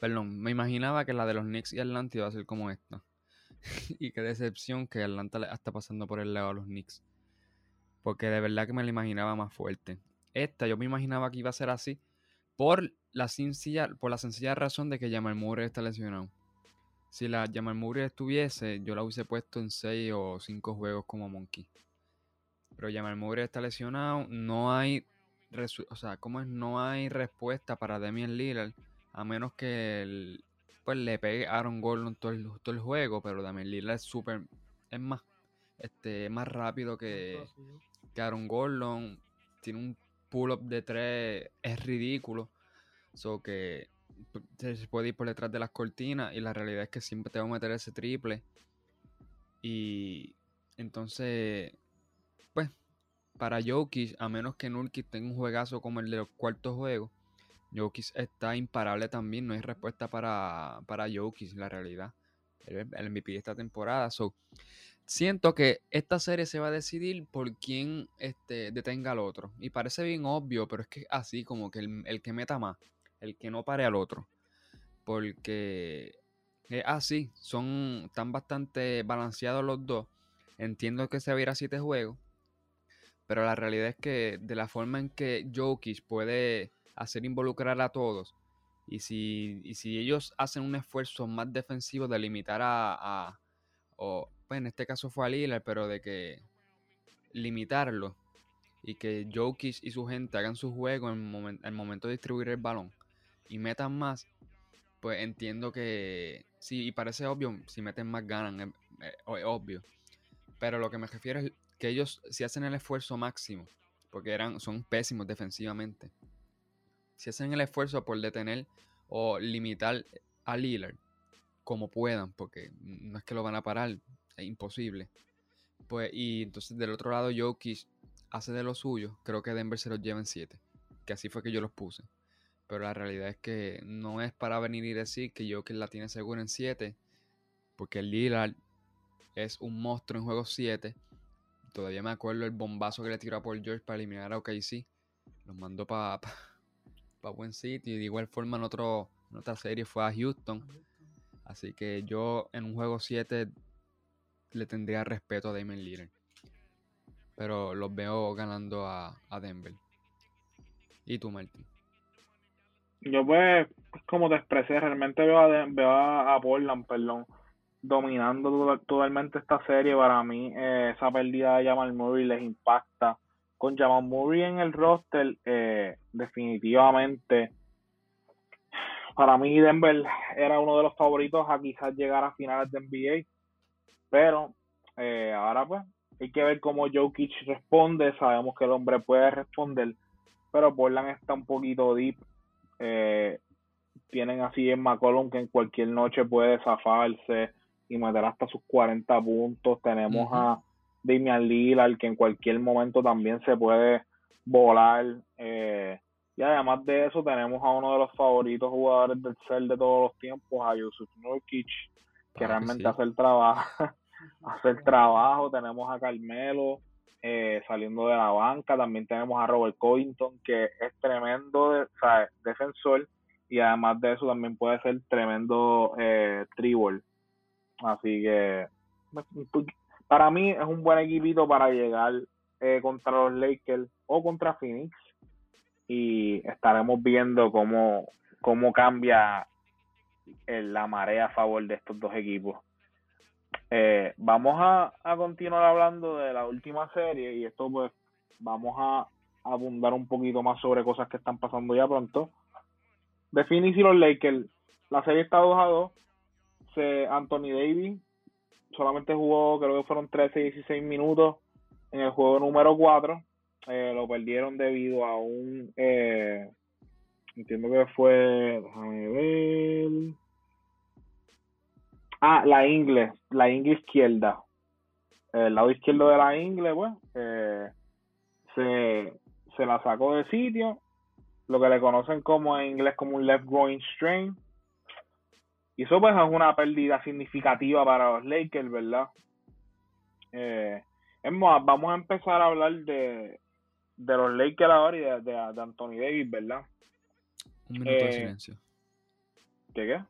Perdón, me imaginaba que la de los Knicks y Atlanta iba a ser como esta. <laughs> y qué decepción que Atlanta está pasando por el lado a los Knicks. Porque de verdad que me la imaginaba más fuerte. Esta yo me imaginaba que iba a ser así por la sencilla, por la sencilla razón de que Jamal Murray está lesionado. Si la Jamal Murray estuviese, yo la hubiese puesto en 6 o 5 juegos como Monkey. Pero Jamal Murray está lesionado, no hay, o sea, ¿cómo es? No hay respuesta para Damian Lillard a menos que pues le pegue Aaron Gordon todo el, todo el juego, pero Damian Lillard es súper, es más, este, más rápido que, que Aaron Gordon, tiene un pull-up de tres, es ridículo, so que se puede ir por detrás de las cortinas y la realidad es que siempre te va a meter ese triple y entonces pues para Jokic, a menos que Nurkic tenga un juegazo como el de los cuartos juegos, Jokic está imparable también, no hay respuesta para, para Jokic, la realidad. El, MVP de esta temporada. So, siento que esta serie se va a decidir por quién este, detenga al otro. Y parece bien obvio, pero es que así como que el, que meta más, el que no pare al otro. Porque es así, son, están bastante balanceados los dos. Entiendo que se va a ir a siete juegos. Pero la realidad es que de la forma en que Jokic puede hacer involucrar a todos. Y si, si ellos hacen un esfuerzo más defensivo de limitar a, o pues en este caso fue a Lillard, pero de que limitarlo y que Jokic y su gente hagan su juego en el momento de distribuir el balón y metan más, pues entiendo que sí, y parece obvio, si meten más ganan, es, obvio. Pero lo que me refiero es que ellos si hacen el esfuerzo máximo, porque eran, son pésimos defensivamente si hacen el esfuerzo por detener o limitar a Lillard como puedan, porque no es que lo van a parar, es imposible. Pues, y entonces del otro lado, Jokic hace de lo suyo. Creo que Denver se los lleva en 7. Que así fue que yo los puse. Pero la realidad es que no es para venir y decir que Jokic la tiene segura en 7. Porque Lillard es un monstruo en juego 7. Todavía me acuerdo el bombazo que le tiró a Paul George para eliminar a OKC. Los mandó para para buen sitio. Y de igual forma en, otro, en otra serie fue a Houston. Así que yo en un juego 7 le tendría respeto a Damon Lillard. pero los veo ganando a, Denver. ¿Y tú, Martín? Yo pues, como te realmente veo a, veo a, Portland, perdón, dominando totalmente esta serie. Para mí, eh, esa pérdida de Jamal Murray les impacta. Con Jamal Murray en el roster, eh, definitivamente, para mí Denver era uno de los favoritos a quizás llegar a finales de NBA. Pero eh, ahora pues hay que ver cómo Jokic responde. Sabemos que el hombre puede responder, pero Portland está un poquito deep. Eh, tienen así en McCollum que en cualquier noche puede zafarse y meter hasta sus 40 puntos. Tenemos a Damian Lillard que en cualquier momento también se puede volar. Eh, y además de eso tenemos a uno de los favoritos jugadores del CEL de todos los tiempos, a Yusuf Nurkic, que realmente hace el trabajo. <laughs> hacer trabajo. Tenemos a Carmelo eh, saliendo de la banca. También tenemos a Robert Covington, que es tremendo defensor. Y además de eso, también puede ser tremendo eh, tribal. Así que para mí es un buen equipito para llegar eh, contra los Lakers o contra Phoenix. Y estaremos viendo cómo, cómo cambia la marea a favor de estos dos equipos. Eh, vamos a, continuar hablando de la última serie y esto pues vamos a abundar un poquito más sobre cosas que están pasando ya pronto. De Phoenix y los Lakers, la serie está 2 a 2. Se, Anthony Davis solamente jugó, creo que fueron 13 y 16 minutos en el juego número 4. Eh, lo perdieron debido a un, eh, entiendo que fue, déjame ver, Ah, la ingle, la ingle izquierda. El lado izquierdo de la ingle, pues, eh, se, la sacó de sitio. Lo que le conocen como en inglés como un left groin strain. Y eso pues es una pérdida significativa para los Lakers, ¿verdad? Eh, vamos a empezar a hablar de, de los Lakers ahora y de, Anthony Davis, ¿verdad? Un minuto de eh, silencio. ¿Qué qué?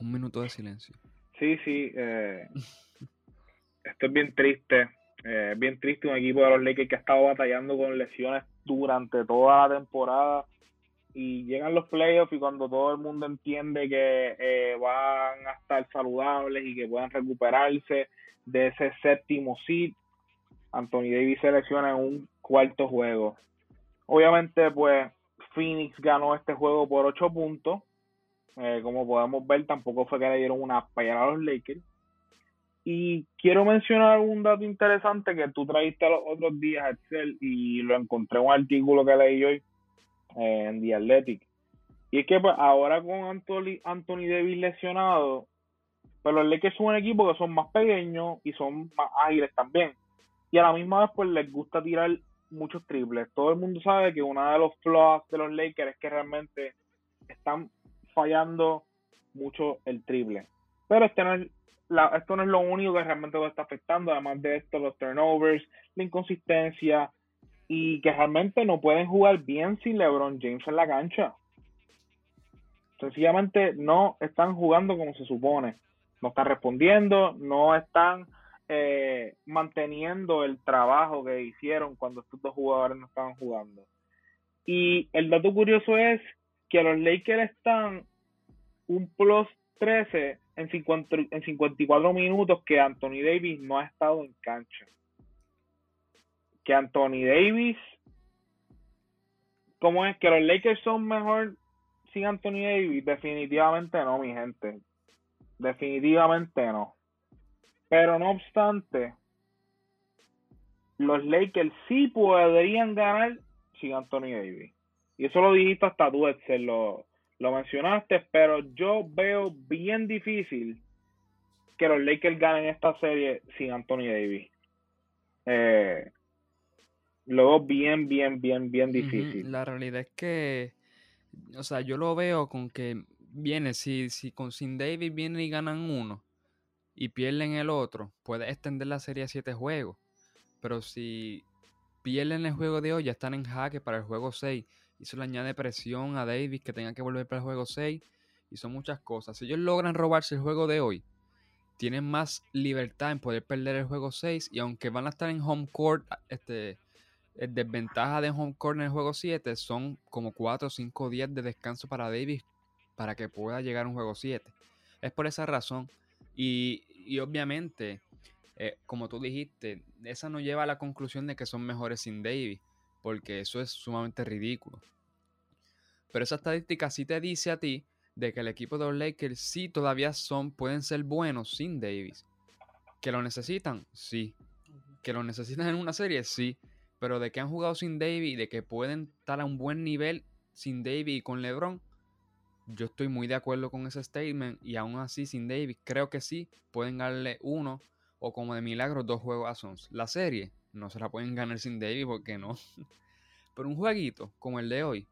Un minuto de silencio. Sí, sí. Eh, esto es bien triste. Eh, bien triste un equipo de los Lakers que ha estado batallando con lesiones durante toda la temporada y llegan los playoffs y cuando todo el mundo entiende que eh, van a estar saludables y que puedan recuperarse de ese séptimo seed, Anthony Davis se lesiona en un cuarto juego. Obviamente, pues Phoenix ganó este juego por ocho puntos eh, como podemos ver, tampoco fue que le dieron una payada a los Lakers. Y quiero mencionar un dato interesante que tú trajiste los otros días, Excel, y lo encontré en un artículo que leí hoy eh, en The Athletic. Y es que pues, ahora con Anthony, Anthony Davis lesionado, pues los Lakers son un equipo que son más pequeños y son más ágiles también. Y a la misma vez, pues les gusta tirar muchos triples. Todo el mundo sabe que uno de los flaws de los Lakers es que realmente están fallando mucho el triple. Pero este no es la, esto no es lo único que realmente lo está afectando, además de esto, los turnovers, la inconsistencia y que realmente no pueden jugar bien sin LeBron James en la cancha. Sencillamente no están jugando como se supone. No están respondiendo, no están eh, manteniendo el trabajo que hicieron cuando estos dos jugadores no estaban jugando. Y el dato curioso es que los Lakers están un plus 13 en, 50, en 54 minutos que Anthony Davis no ha estado en cancha. Que Anthony Davis, ¿cómo es? Que los Lakers son mejor sin Anthony Davis. Definitivamente no, mi gente. Definitivamente no. Pero no obstante, los Lakers sí podrían ganar sin Anthony Davis. Y eso lo dijiste hasta tú, lo, lo mencionaste, pero yo veo bien difícil que los Lakers ganen esta serie sin Anthony Davis. Eh, lo bien, bien, bien, bien difícil. La realidad es que, o sea, yo lo veo con que viene, si, si con sin Davis vienen y ganan uno y pierden el otro, puede extender la serie a siete juegos. Pero si pierden el juego de hoy, ya están en jaque para el juego 6 y eso le añade presión a Davis que tenga que volver para el juego 6. Y son muchas cosas. Si ellos logran robarse el juego de hoy, tienen más libertad en poder perder el juego 6 y aunque van a estar en home court, este, el desventaja de home court en el juego 7 son como 4 o 5 días de descanso para Davis para que pueda llegar a un juego 7. Es por esa razón. Y, y obviamente, eh, como tú dijiste, esa no lleva a la conclusión de que son mejores sin Davis, porque eso es sumamente ridículo. Pero esa estadística sí te dice a ti de que el equipo de los Lakers sí todavía son, pueden ser buenos sin Davis. ¿Que lo necesitan? Sí. ¿Que lo necesitan en una serie? Sí. Pero de que han jugado sin Davis y de que pueden estar a un buen nivel sin Davis y con LeBron, yo estoy muy de acuerdo con ese statement. Y aún así, sin Davis, creo que sí pueden darle uno o como de milagro dos juegos a Sons. La serie no se la pueden ganar sin Davis porque no. <laughs> Pero un jueguito como el de hoy,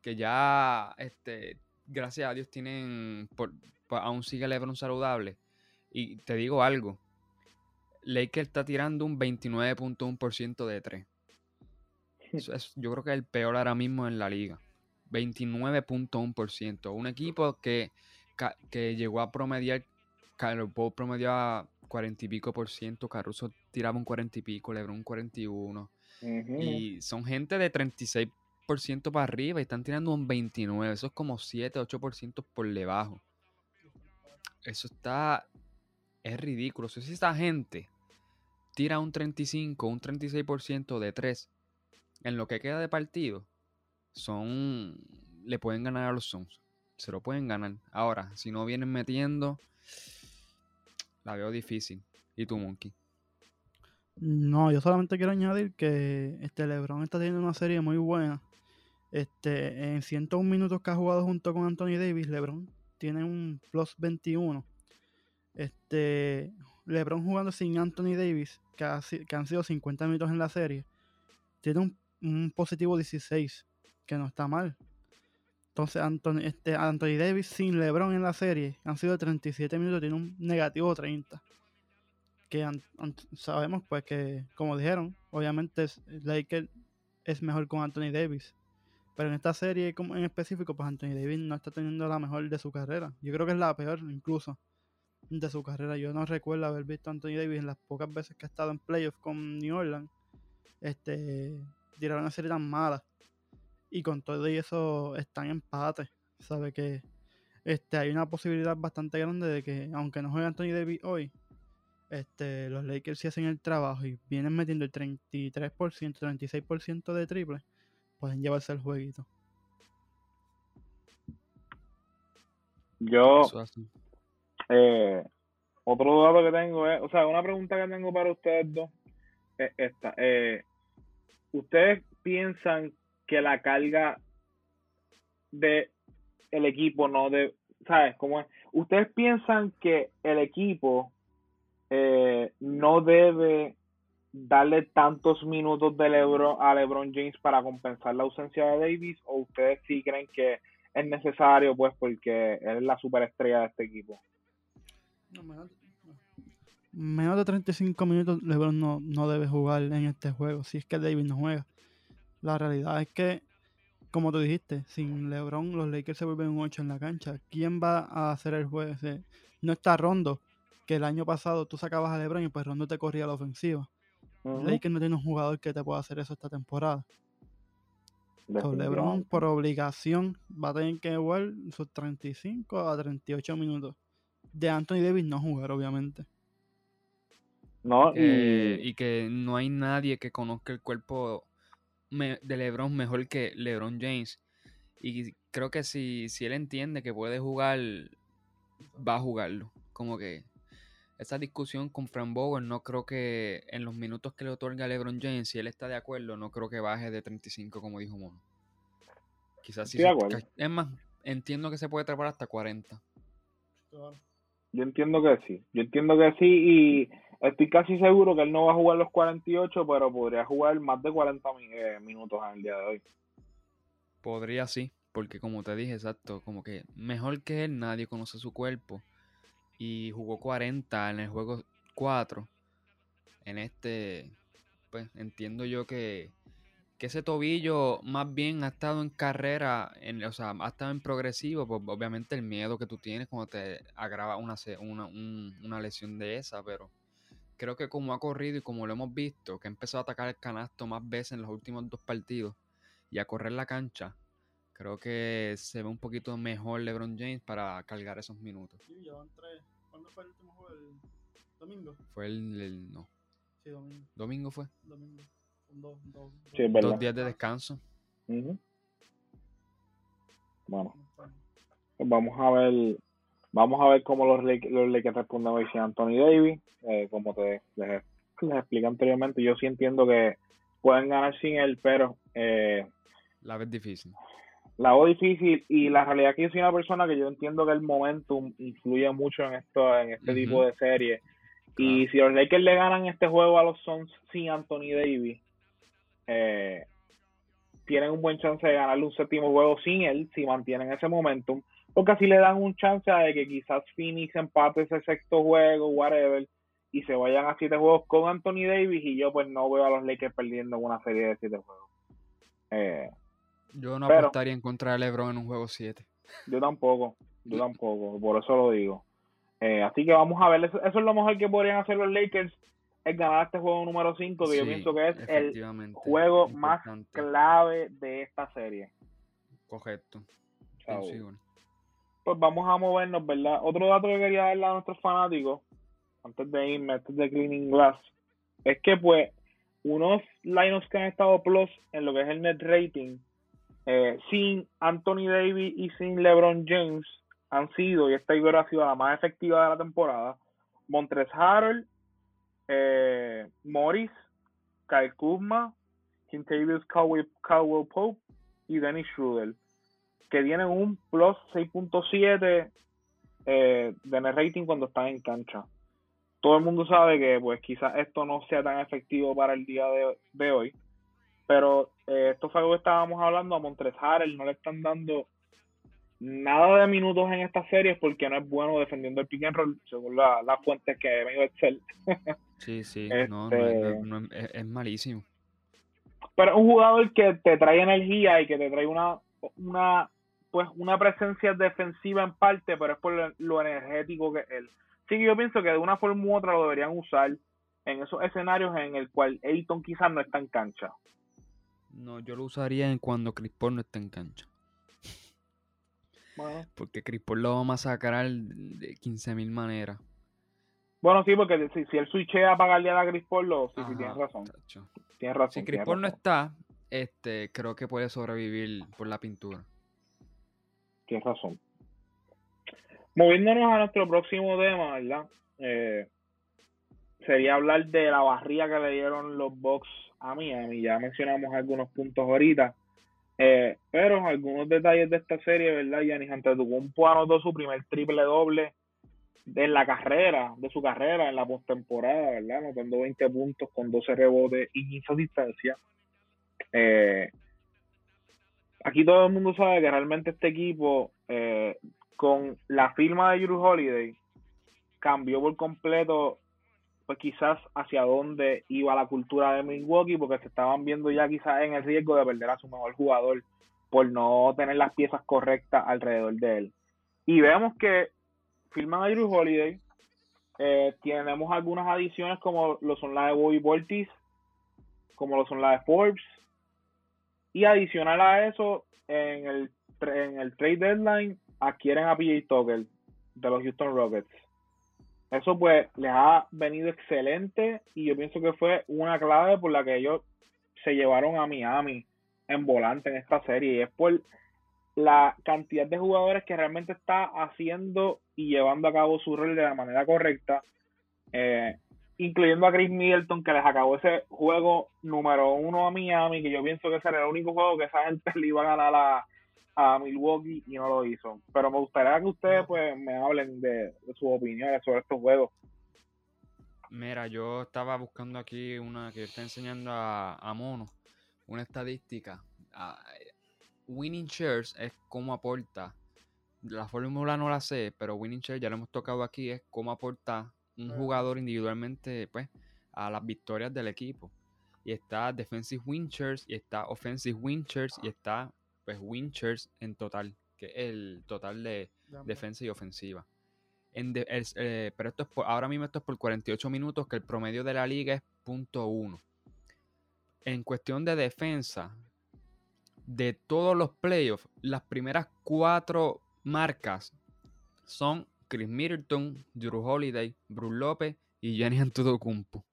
que ya este, gracias a Dios, tienen, por, aún sigue LeBron saludable. Y te digo algo, Lakers está tirando un 29.1% de 3. Yo creo que es el peor ahora mismo en la liga. 29.1%. Un equipo que, que llegó a promediar, Carlos Paul promedió a 40 y pico por ciento, Caruso tiraba un 40 y pico, Lebron un 41. Y son gente de 36 ciento para arriba y están tirando un 29. Eso es como 7, 8% por debajo. Eso está. Es ridículo. Si esta gente tira un 35, un 36% de 3 en lo que queda de partido, son. Le pueden ganar a los Suns. Se lo pueden ganar. Ahora, si no vienen metiendo, la veo difícil. ¿Y tú, Monkey? No, yo solamente quiero añadir que este LeBron está teniendo una serie muy buena este, en 101 minutos que ha jugado junto con Anthony Davis, LeBron tiene un plus 21. Este, LeBron jugando sin Anthony Davis, que, han sido 50 minutos en la serie, tiene un, positivo 16, que no está mal. Entonces, Anthony, este, Anthony Davis sin LeBron en la serie han sido 37 minutos, tiene un negativo 30. Que sabemos, pues, que como dijeron, obviamente Lakers es mejor con Anthony Davis. Pero en esta serie como en específico, pues Anthony Davis no está teniendo la mejor de su carrera. Yo creo que es la peor incluso de su carrera. Yo no recuerdo haber visto a Anthony Davis en las pocas veces que ha estado en playoffs con New Orleans. Este, tirar una serie tan mala. Y con todo y eso está en empate. Sabe que este, hay una posibilidad bastante grande de que, aunque no juegue Anthony Davis hoy, este, los Lakers sí hacen el trabajo y vienen metiendo el 33%, 36% de triple pueden llevarse el jueguito. Yo, eh, otro dato que tengo es, o sea, una pregunta que tengo para ustedes dos es esta. Eh, ¿Ustedes piensan que la carga de el equipo no de, ¿sabes cómo es? ¿Ustedes piensan que el equipo eh, no debe darle tantos minutos de Lebron a LeBron James para compensar la ausencia de Davis o ustedes sí creen que es necesario pues porque él es la superestrella de este equipo? Menos, de 35 minutos LeBron no, no debe jugar en este juego si es que Davis no juega. La realidad es que como tú dijiste, sin LeBron los Lakers se vuelven un 8 en la cancha. ¿Quién va a hacer el juego? No está Rondo, que el año pasado tú sacabas a LeBron y pues Rondo te corría la ofensiva. Lakers no tiene un jugador que te pueda hacer eso esta temporada. LeBron por obligación va a tener que jugar sus 35 a 38 minutos. De Anthony Davis no jugar, obviamente. No, y... que no hay nadie que conozca el cuerpo de LeBron mejor que LeBron James. Y creo que si, si él entiende que puede jugar, va a jugarlo. Como que esa discusión con Fran Bower no creo que en los minutos que le otorga LeBron James, si él está de acuerdo, no creo que baje de 35 como dijo Mono. Quizás sí. es más, entiendo que se puede trepar hasta 40. Yo entiendo que sí. Yo entiendo que sí y estoy casi seguro que él no va a jugar los 48, pero podría jugar más de 40 eh, minutos en el día de hoy. Podría sí, porque como te dije, exacto, como que mejor que él nadie conoce su cuerpo y jugó 40 en el juego 4. En este, pues entiendo yo que, que ese tobillo más bien ha estado en carrera, en, o sea, ha estado en progresivo, pues obviamente el miedo que tú tienes cuando te agrava una, una, una lesión de esa, pero creo que como ha corrido y como lo hemos visto, que ha empezado a atacar el canasto más veces en los últimos dos partidos y a correr la cancha, creo que se ve un poquito mejor LeBron James para cargar esos minutos. Sí, ¿Cuándo fue el último juego? ¿El domingo? Fue el, no. Sí, domingo. ¿Domingo fue? Domingo. Dos, dos, dos días de descanso. Bueno, pues vamos a ver vamos a ver cómo los, los Lakers responden hoy sin Anthony Davis. Eh, como te les, expliqué anteriormente, yo sí entiendo que pueden ganar sin él, pero eh, la vez difícil. La veo difícil y la realidad es que yo soy una persona que yo entiendo que el momentum influye mucho en esto en este tipo de series. Y si los Lakers le ganan este juego a los Suns sin Anthony Davis, eh, tienen un buen chance de ganarle un séptimo juego sin él, si mantienen ese momentum, porque así le dan un chance de que quizás Phoenix empate ese sexto juego, whatever, y se vayan a siete juegos con Anthony Davis, y yo pues no veo a los Lakers perdiendo una serie de siete juegos. Eh, yo no apostaría en contra de LeBron en un juego 7. Yo tampoco, yo tampoco, por eso lo digo. Eh, así que vamos a ver, eso, eso, es lo mejor que podrían hacer los Lakers es ganar este juego número 5, que yo pienso que es el juego más clave de esta serie. Correcto. Pues vamos a movernos, ¿verdad? Otro dato que quería darle a nuestros fanáticos, antes de irme, antes de Cleaning Glass, es que pues unos lineups que han estado plus en lo que es el net rating, eh, sin Anthony Davis y sin LeBron James, han sido, y esta igual ha sido la más efectiva de la temporada, Montres Harold eh, Morris, Kyle Kuzma, Quintavious Caldwell, Pope y Dennis Schroeder, que tienen un plus 6.7 eh, de net rating cuando están en cancha. Todo el mundo sabe que pues quizás esto no sea tan efectivo para el día de, hoy, pero eh, esto fue algo que estábamos hablando a Montres no le están dando nada de minutos en esta serie porque no es bueno defendiendo el pick and roll, según las la fuentes que me dio Excel. <laughs> sí, sí, no, no, este es, malísimo. Pero un jugador que te trae energía y que te trae una, una, pues, una presencia defensiva en parte, pero es por lo energético que él. Sí que yo pienso que de una forma u otra lo deberían usar en esos escenarios en el cual Ayton quizás no está en cancha. No, yo lo usaría en cuando Chris Paul no está en cancha. Porque Chris Paul lo va a masacrar de 15.000 maneras. Bueno, sí, porque si, si él switchea para pagarle a Chris Paul, lo, sí, tienes razón. Tienes razón. Si Chris Paul no está, este, creo que puede sobrevivir por la pintura. Tienes razón. Moviéndonos a nuestro próximo tema, ¿verdad? Eh, sería hablar de la barría que le dieron los Bucks a Miami. Ya mencionamos algunos puntos ahorita. Eh, pero algunos detalles de esta serie, ¿verdad? Yanis Antetokounmpo anotó su primer triple doble en la carrera, de su carrera, en la postemporada, ¿verdad? Anotando 20 puntos con 12 rebotes y 15 asistencias. Eh, aquí todo el mundo sabe que realmente este equipo, eh, con la firma de Drew Holiday, cambió por completo pues quizás hacia dónde iba la cultura de Milwaukee, porque se estaban viendo ya quizás en el riesgo de perder a su mejor jugador por no tener las piezas correctas alrededor de él. Y vemos que firman a Drew Holiday, eh, tenemos algunas adiciones como lo son las de Bobby Portis, como lo son las de Forbes, y adicional a eso, en el, en el trade deadline adquieren a PJ Tucker de los Houston Rockets. Eso pues les ha venido excelente y yo pienso que fue una clave por la que ellos se llevaron a Miami en volante en esta serie y es por la cantidad de jugadores que realmente está haciendo y llevando a cabo su rol de la manera correcta, eh, incluyendo a Chris Middleton que les acabó ese juego número uno a Miami, que yo pienso que ese era el único juego que esa gente <laughs> le iba a ganar a, a Milwaukee y no lo hizo. Pero me gustaría que ustedes pues me hablen de, sus opiniones sobre estos juegos. Mira, yo estaba buscando aquí una que está enseñando a, Mono, una estadística. winning shares es cómo aporta. La fórmula no la sé, pero winning shares ya lo hemos tocado aquí, es cómo aporta un jugador individualmente pues, a las victorias del equipo. y está defensive winchers, y está offensive winchers, y está pues winchers en total, que es el total de defensa y ofensiva. En eh, pero esto es ahora mismo esto es por 48 minutos, que el promedio de la liga es .1. En cuestión de defensa, de todos los playoffs, las primeras cuatro marcas son Chris Middleton, Drew Holiday, Bruce López y Jenny <laughs> Antetokounmpo.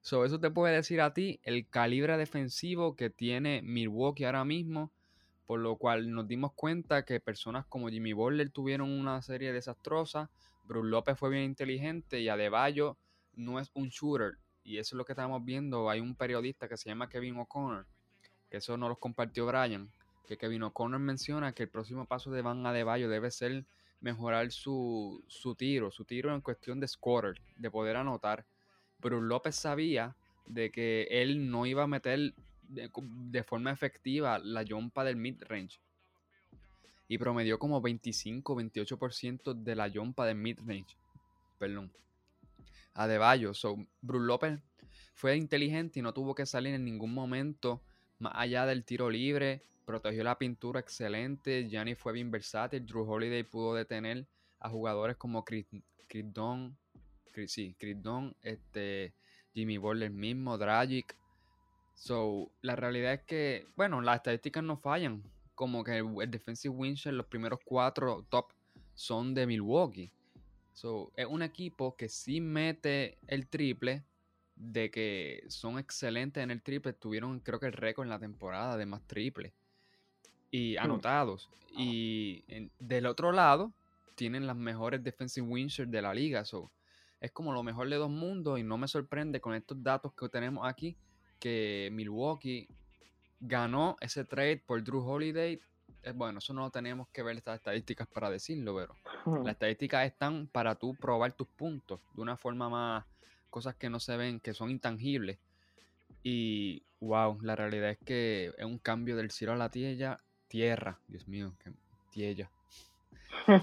So, eso te puede decir a ti el calibre defensivo que tiene Milwaukee ahora mismo, por lo cual nos dimos cuenta que personas como Jimmy Butler tuvieron una serie desastrosa, Bruce López fue bien inteligente y Adebayo no es un shooter. Y eso es lo que estamos viendo. Hay un periodista que se llama Kevin O'Connor, que eso no lo compartió Brian, que Kevin O'Connor menciona que el próximo paso de Van Adebayo debe ser mejorar su, su tiro, su tiro en cuestión de scorer, de poder anotar. Pero López sabía de que él no iba a meter de, forma efectiva la jumpa del mid-range. Y promedió como 25-28% de la jumpa del mid-range. Perdón. Adebayo. So, Bruce López fue inteligente y no tuvo que salir en ningún momento más allá del tiro libre protegió la pintura excelente. Gianni fue bien versátil. Drew Holiday pudo detener a jugadores como Chris, Don, sí, este, Jimmy Butler mismo, Dragic. So, la realidad es que, bueno, las estadísticas no fallan. Como que el, defensive win los primeros cuatro top son de Milwaukee. So, es un equipo que sí mete el triple, de que son excelentes en el triple. Tuvieron, creo que el récord en la temporada de más triple y anotados. Y del otro lado, tienen las mejores defensive winners de la liga. So, es como lo mejor de dos mundos y no me sorprende con estos datos que tenemos aquí que Milwaukee ganó ese trade por Drew Holiday. Eh, bueno, eso no tenemos que ver estas estadísticas para decirlo, pero las estadísticas están para tú probar tus puntos de una forma más, cosas que no se ven, que son intangibles. Y wow, la realidad es que es un cambio del cielo a la tierra tierra. Dios mío, que tiella.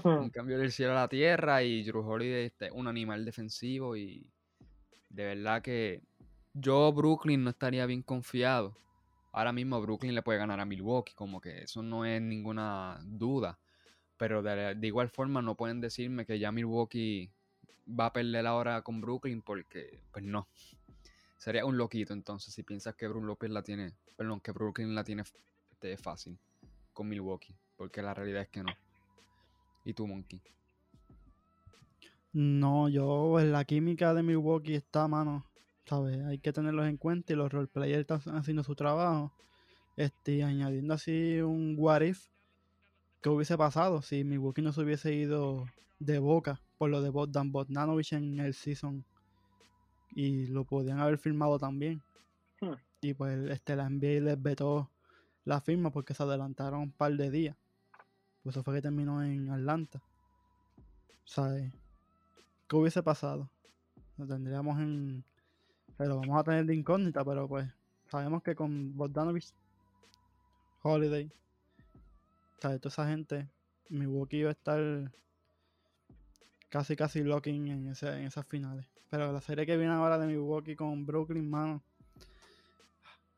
un <laughs> cambio del cielo a la tierra y Drew Holiday es un animal defensivo y de verdad que yo Brooklyn no estaría bien confiado. Ahora mismo Brooklyn le puede ganar a Milwaukee, como que eso no es ninguna duda. Pero de, igual forma no pueden decirme que ya Milwaukee va a perder ahora con Brooklyn porque, pues no. Sería un loquito entonces si piensas que Brook López la tiene, perdón, que Brooklyn la tiene este, fácil con Milwaukee, porque la realidad es que no. ¿Y tú, Monkey? No, yo la química de Milwaukee está, mano. ¿Sabes? Hay que tenerlos en cuenta y los roleplayers están haciendo su trabajo. Este, añadiendo así un what if que hubiese pasado si Milwaukee no se hubiese ido de boca por lo de Bogdan Bogdanovich en el season y lo podían haber firmado también. Hmm. Y pues este la NBA les vetó la firma porque se adelantaron un par de días. Pues eso fue que terminó en Atlanta. ¿Sabes? ¿Qué hubiese pasado? Lo tendríamos en. Pero vamos a tener de incógnita, pero pues sabemos que con Bogdanovich, Holiday, ¿sabes? Toda esa gente, Milwaukee iba a estar casi casi locking en, en esas finales. Pero la serie que viene ahora de Milwaukee con Brooklyn, mano,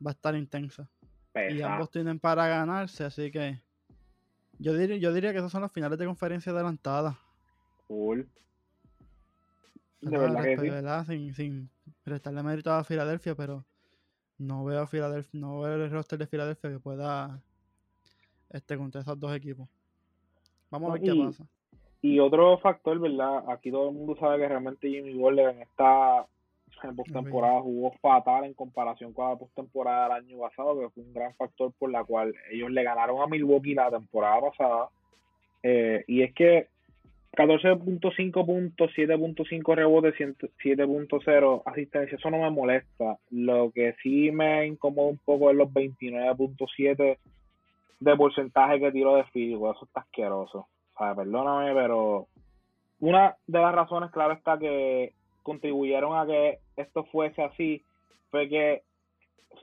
va a estar intensa. Y ambos tienen para ganarse, así que yo diría, yo diría que esas son las finales de conferencia adelantadas. Cool. De verdad, Sin, sin prestarle mérito a Filadelfia, pero no veo Filadelfia, no veo el roster de Filadelfia que pueda este contra esos dos equipos. Vamos a ver qué pasa. Y otro factor, ¿verdad? Aquí todo el mundo sabe que realmente Jimmy Butler en esta postemporada jugó fatal en comparación con la postemporada del año pasado, que fue un gran factor por la cual ellos le ganaron a Milwaukee la temporada pasada. Eh, y es que 14.5 puntos, 7.5 rebotes, 7.0 asistencia, eso no me molesta. Lo que sí me incomoda un poco es los 29.7 de porcentaje que tiró de físico, eso está asqueroso. O sea, perdóname, pero una de las razones, claro, está que contribuyeron a que esto fuese así fue que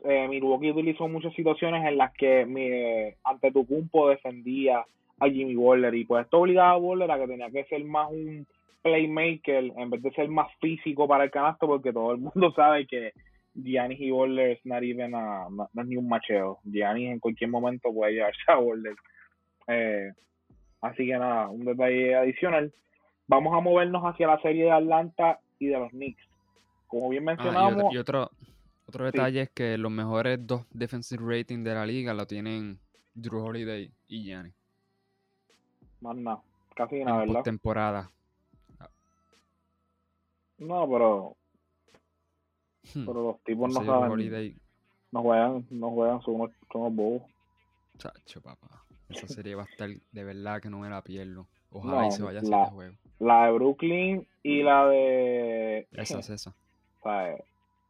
eh, Milwaukee utilizó muchas situaciones en las que mi, ante tu cumpo defendía a Jimmy Butler y pues esto obligaba a Butler a que tenía que ser más un playmaker en vez de ser más físico para el canasto porque todo el mundo <laughs> sabe que Giannis y Boulder es not no, ni un macheo. Giannis en cualquier momento puede llevarse a Boulder. Eh, así que nada, un detalle adicional. Vamos a movernos hacia la serie de Atlanta y de los Knicks. Como bien ah, mencionamos. y, otro, otro, detalle es que los mejores dos defensive rating de la liga lo tienen Drew Holiday y Giannis. Más nada, casi nada, ¿verdad? temporada. No, pero. Hmm. Pero los tipos no saben. No juegan, no juegan, son son bobos. Chacho, papá. Esa serie va a estar de verdad que no me la pierdo. Ojalá y se vaya a hacer este juego. La de Brooklyn y la de. Esa es esa. <laughs> O sea,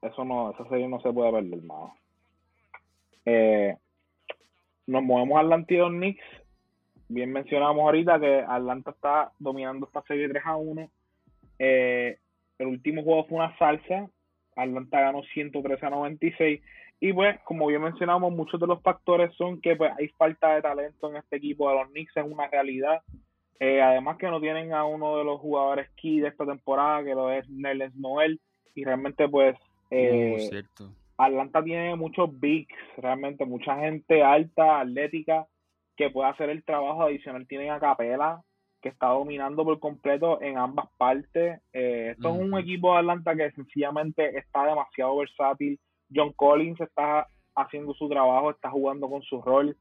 eso no, esa serie no se puede perder, más. Eh, nos movemos al Atlanta Knicks. Bien mencionamos ahorita que Atlanta está dominando esta serie 3 a 1. Eh, el último juego fue una salsa. Atlanta ganó 113 a 96. Y pues, como bien mencionamos, muchos de los factores son que pues hay falta de talento en este equipo de los Knicks, es una realidad. Eh, además que no tienen a uno de los jugadores key de esta temporada, que lo es Neles Noel. Y realmente pues eh, Atlanta tiene muchos bigs, realmente mucha gente alta, atlética, que puede hacer el trabajo adicional. Tienen a Capela, que está dominando por completo en ambas partes. Eh, esto es un equipo de Atlanta que sencillamente está demasiado versátil. John Collins está haciendo su trabajo, está jugando con su rol.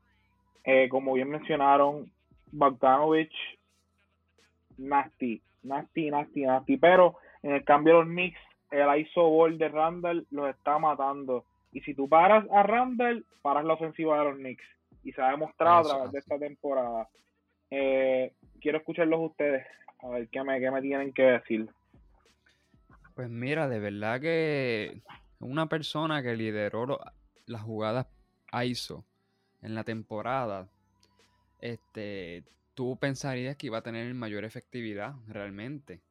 Eh, como bien mencionaron, Bogdanovich, nasty, nasty, nasty, nasty. Pero en el cambio de los Knicks, el ISO ball de Randall los está matando. Y si tú paras a Randall, paras la ofensiva de los Knicks. Y se ha demostrado a través de esta temporada. Eh, quiero escucharlos ustedes, a ver qué me, qué me tienen que decir. Pues mira, de verdad que una persona que lideró las jugadas ISO en la temporada, este, tú pensarías que iba a tener mayor efectividad realmente.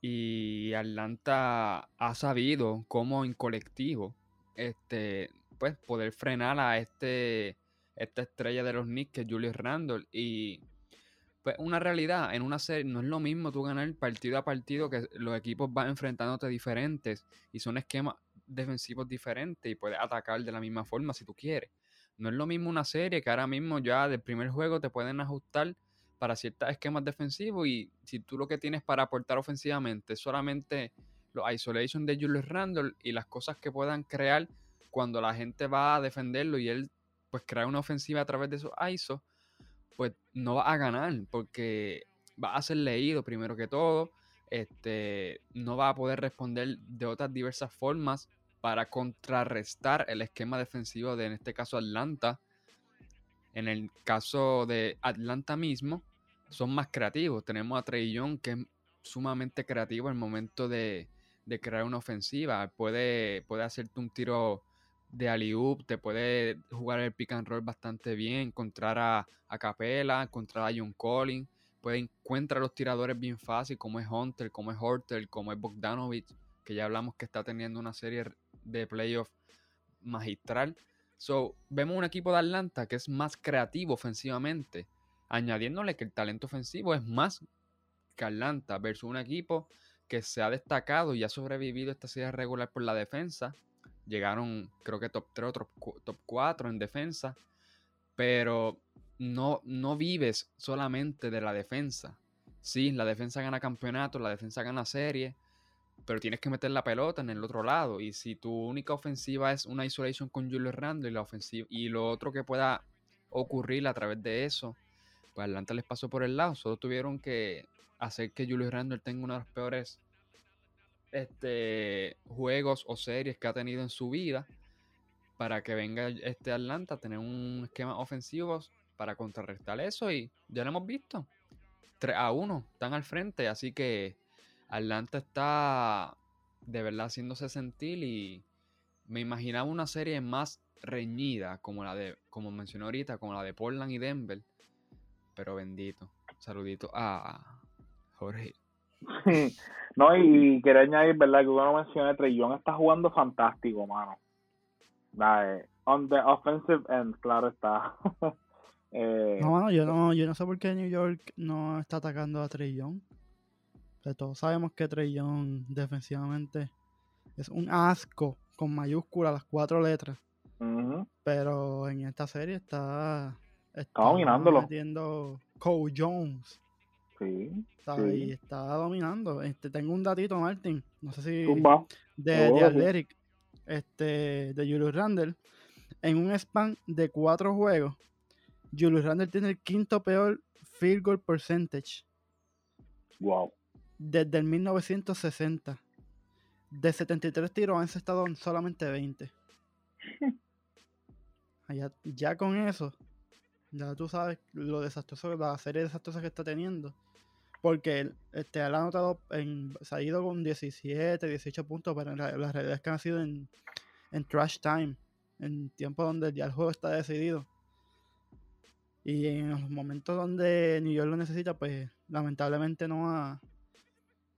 Y Atlanta ha sabido cómo en colectivo, este, pues poder frenar a este, esta estrella de los Knicks que es Julius Randle y pues una realidad, en una serie no es lo mismo tú ganar partido a partido que los equipos van enfrentándote diferentes y son esquemas defensivos diferentes y puedes atacar de la misma forma si tú quieres. No es lo mismo una serie que ahora mismo ya del primer juego te pueden ajustar para ciertos esquemas defensivos y si tú lo que tienes para aportar ofensivamente es solamente los isolation de Julius Randle y las cosas que puedan crear cuando la gente va a defenderlo y él pues crea una ofensiva a través de esos ISO, pues no va a ganar porque va a ser leído primero que todo, este, no va a poder responder de otras diversas formas para contrarrestar el esquema defensivo de, en este caso, Atlanta. En el caso de Atlanta mismo, son más creativos. Tenemos a Trey Young, que es sumamente creativo en el momento de, crear una ofensiva. Puede, puede hacerte un tiro de alley-oop, te puede jugar el pick and roll bastante bien, encontrar a, a Capela, encontrar a John Collins, puede encontrar los tiradores bien fácil, como es Hunter, como es Hortel, como es Bogdanovich, que ya hablamos que está teniendo una serie de playoff magistral. So, vemos un equipo de Atlanta que es más creativo ofensivamente, añadiéndole que el talento ofensivo es más que Atlanta versus un equipo que se ha destacado y ha sobrevivido esta serie regular por la defensa, Llegaron, creo que top 3 o top 4 en defensa. Pero no, no vives solamente de la defensa. Sí, la defensa gana campeonato, la defensa gana serie, pero tienes que meter la pelota en el otro lado. Y si tu única ofensiva es una isolation con Julius Randle y, la ofensiva, y lo otro que pueda ocurrir a través de eso, pues Atlanta les pasó por el lado. Solo tuvieron que hacer que Julius Randle tenga una de las peores este, juegos o series que ha tenido en su vida para que venga este Atlanta a tener un esquema ofensivo para contrarrestar eso y ya lo hemos visto. 3 a 1, están al frente, así que Atlanta está de verdad haciéndose sentir y me imaginaba una serie más reñida como la de, como mencioné ahorita, como la de Portland y Denver, pero bendito. Saludito a Jorge. <laughs> No, y quería añadir, ¿verdad? Que uno mencioné, Young está jugando fantástico, mano. on the offensive end, claro está. <laughs> eh, no, mano, yo no, yo no sé por qué New York no está atacando a Trey Young. todos sabemos que Trey Young defensivamente es un asco con mayúsculas las cuatro letras. Pero en esta serie está, está, dominándolo. Metiendo Cole Jones. Sí, Y está dominando. Este, tengo un datito, Martin. No sé si. Tumba. De, de Athletic. Este, de Julius Randle. En un span de cuatro juegos, Julius Randle tiene el quinto peor field goal percentage. Wow. Desde el 1960. De 73 tiros han estado en solamente 20. <laughs> ya, con eso, ya tú sabes lo desastroso, la serie desastrosa que está teniendo. Porque este, él ha anotado, en, se ha ido con 17, 18 puntos, pero en la, realidad es que han sido en, en trash time, en tiempo donde ya el juego está decidido. Y en los momentos donde New York lo necesita, pues lamentablemente no ha,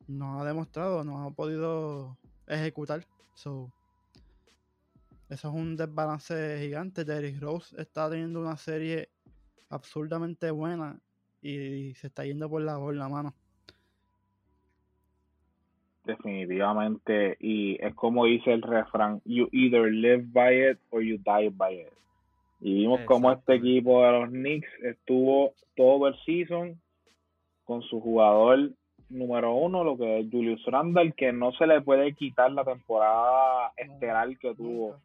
no ha demostrado, no ha podido ejecutar. So, eso es un desbalance gigante. Derrick Rose está teniendo una serie absurdamente buena y se está yendo por la, por la mano. Definitivamente, y es como dice el refrán, you either live by it or you die by it. Y vimos como este equipo de los Knicks estuvo todo el season con su jugador número uno, lo que es Julius Randle, que no se le puede quitar la temporada estelar que tuvo.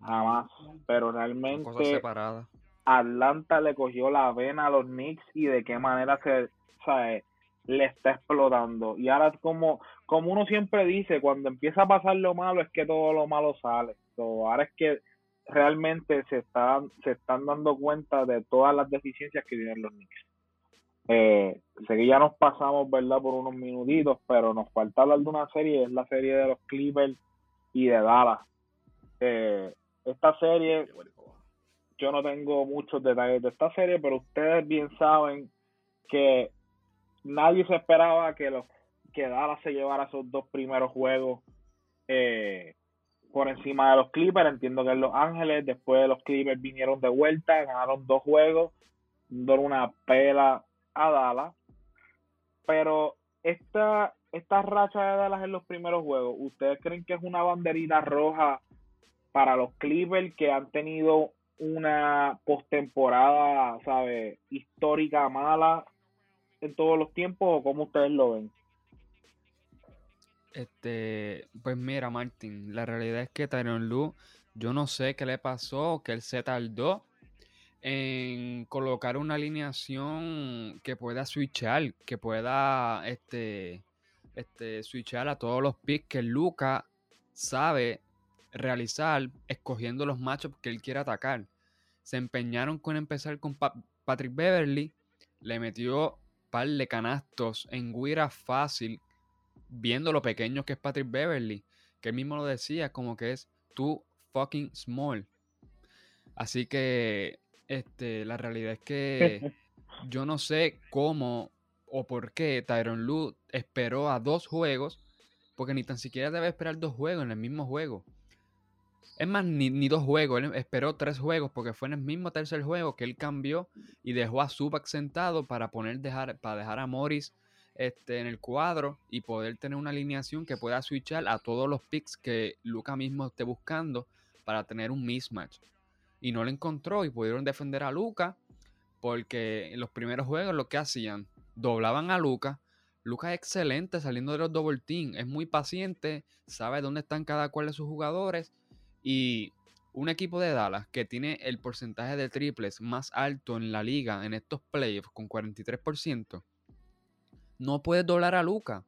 Jamás, pero realmente Atlanta le cogió la vena a los Knicks y de qué manera se sabe, le está explotando. Y ahora como, como uno siempre dice, cuando empieza a pasar lo malo es que todo lo malo sale. ahora es que realmente se están, se están dando cuenta de todas las deficiencias que tienen los Knicks. Eh, sé que ya nos pasamos, ¿verdad? Por unos minutitos, pero nos falta hablar de una serie, es la serie de los Clippers y de Dallas. Eh, esta serie, yo no tengo muchos detalles de esta serie, pero ustedes bien saben que nadie se esperaba que los que Dallas se llevara esos dos primeros juegos eh, por encima de los Clippers. Entiendo que en Los Ángeles, después los Clippers vinieron de vuelta, ganaron dos juegos, dieron una pela a Dallas. Pero esta, esta racha de Dallas en los primeros juegos, ¿ustedes creen que es una banderita roja para los Clippers que han tenido una postemporada, ¿sabe? Histórica mala en todos los tiempos o cómo ustedes lo ven? Este, pues mira, Martín, la realidad es que Tyron Lu, yo no sé qué le pasó, que él se tardó en colocar una alineación que pueda switchar, que pueda este, este, switchar a todos los picks que Luca sabe realizar escogiendo los matchups que él quiere atacar. Se empeñaron con empezar con Patrick Beverly, le metió par de canastos en guira fácil viendo lo pequeño que es Patrick Beverly, que él mismo lo decía, como que es too fucking small. Así que este, la realidad es que <laughs> yo no sé cómo o por qué Tyron Lu esperó a dos juegos, porque ni tan siquiera debe esperar dos juegos en el mismo juego. Es más, ni, dos juegos, él esperó tres juegos porque fue en el mismo tercer juego que él cambió y dejó a Zubac sentado para poner dejar, para dejar a Morris este, en el cuadro y poder tener una alineación que pueda switchar a todos los picks que Luca mismo esté buscando para tener un mismatch. Y no lo encontró y pudieron defender a Luca porque en los primeros juegos lo que hacían, doblaban a Luca. Luca es excelente saliendo de los double team, es muy paciente, sabe dónde están cada cual de sus jugadores y un equipo de Dallas que tiene el porcentaje de triples más alto en la liga en estos playoffs con 43% no puedes doblar a Luca.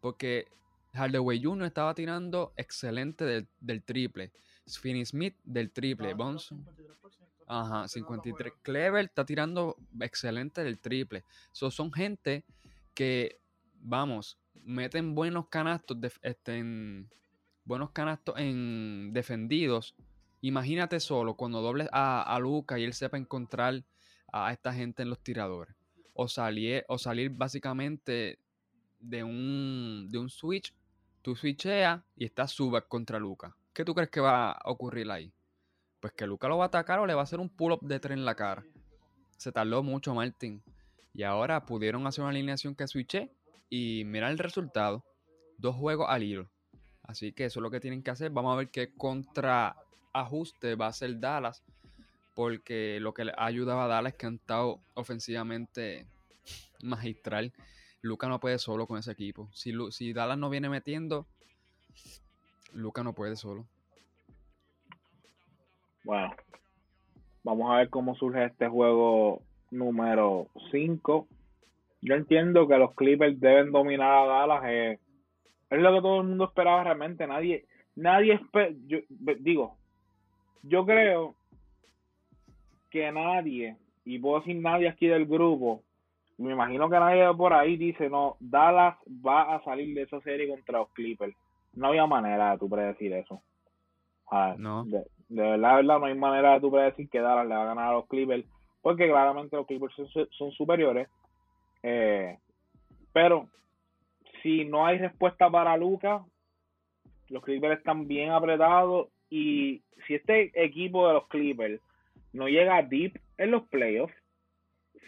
Porque Hardaway Jr. estaba tirando excelente del, triple. Finney Smith del triple. Bonson. Ajá, 53. Clever está tirando excelente del triple. son gente que, vamos, meten buenos canastos, este, en, buenos canastos en defendidos. Imagínate solo cuando dobles a, a Luca y él sepa encontrar a esta gente en los tiradores o salir, o salir básicamente de un, de un switch, tú switcheas y estás suba contra Luca. ¿Qué tú crees que va a ocurrir ahí? Pues que Luca lo va a atacar o le va a hacer un pull-up de tren en la cara. Se tardó mucho Martin. Y ahora pudieron hacer una alineación que switché y mira el resultado. Dos juegos al hilo. Así que eso es lo que tienen que hacer. Vamos a ver qué contraajuste va a hacer Dallas. Porque lo que le ha ayudado a Dallas que han estado ofensivamente magistral. Luca no puede solo con ese equipo. Si, si Dallas no viene metiendo, Luca no puede solo. Bueno, vamos a ver cómo surge este juego número 5. Yo entiendo que los Clippers deben dominar a Dallas. Eh, es lo que todo el mundo esperaba realmente. Nadie, nadie yo, digo, yo creo que nadie, y puedo decir nadie aquí del grupo, me imagino que nadie por ahí dice, no, Dallas va a salir de esa serie contra los Clippers. No había manera de tú predecir eso. no. De, verdad, verdad, no hay manera de tú predecir que Dallas le va a ganar a los Clippers, porque claramente los Clippers son, superiores. Eh, pero si no hay respuesta para Lucas, los Clippers están bien apretados y si este equipo de los Clippers no llega deep en los playoffs,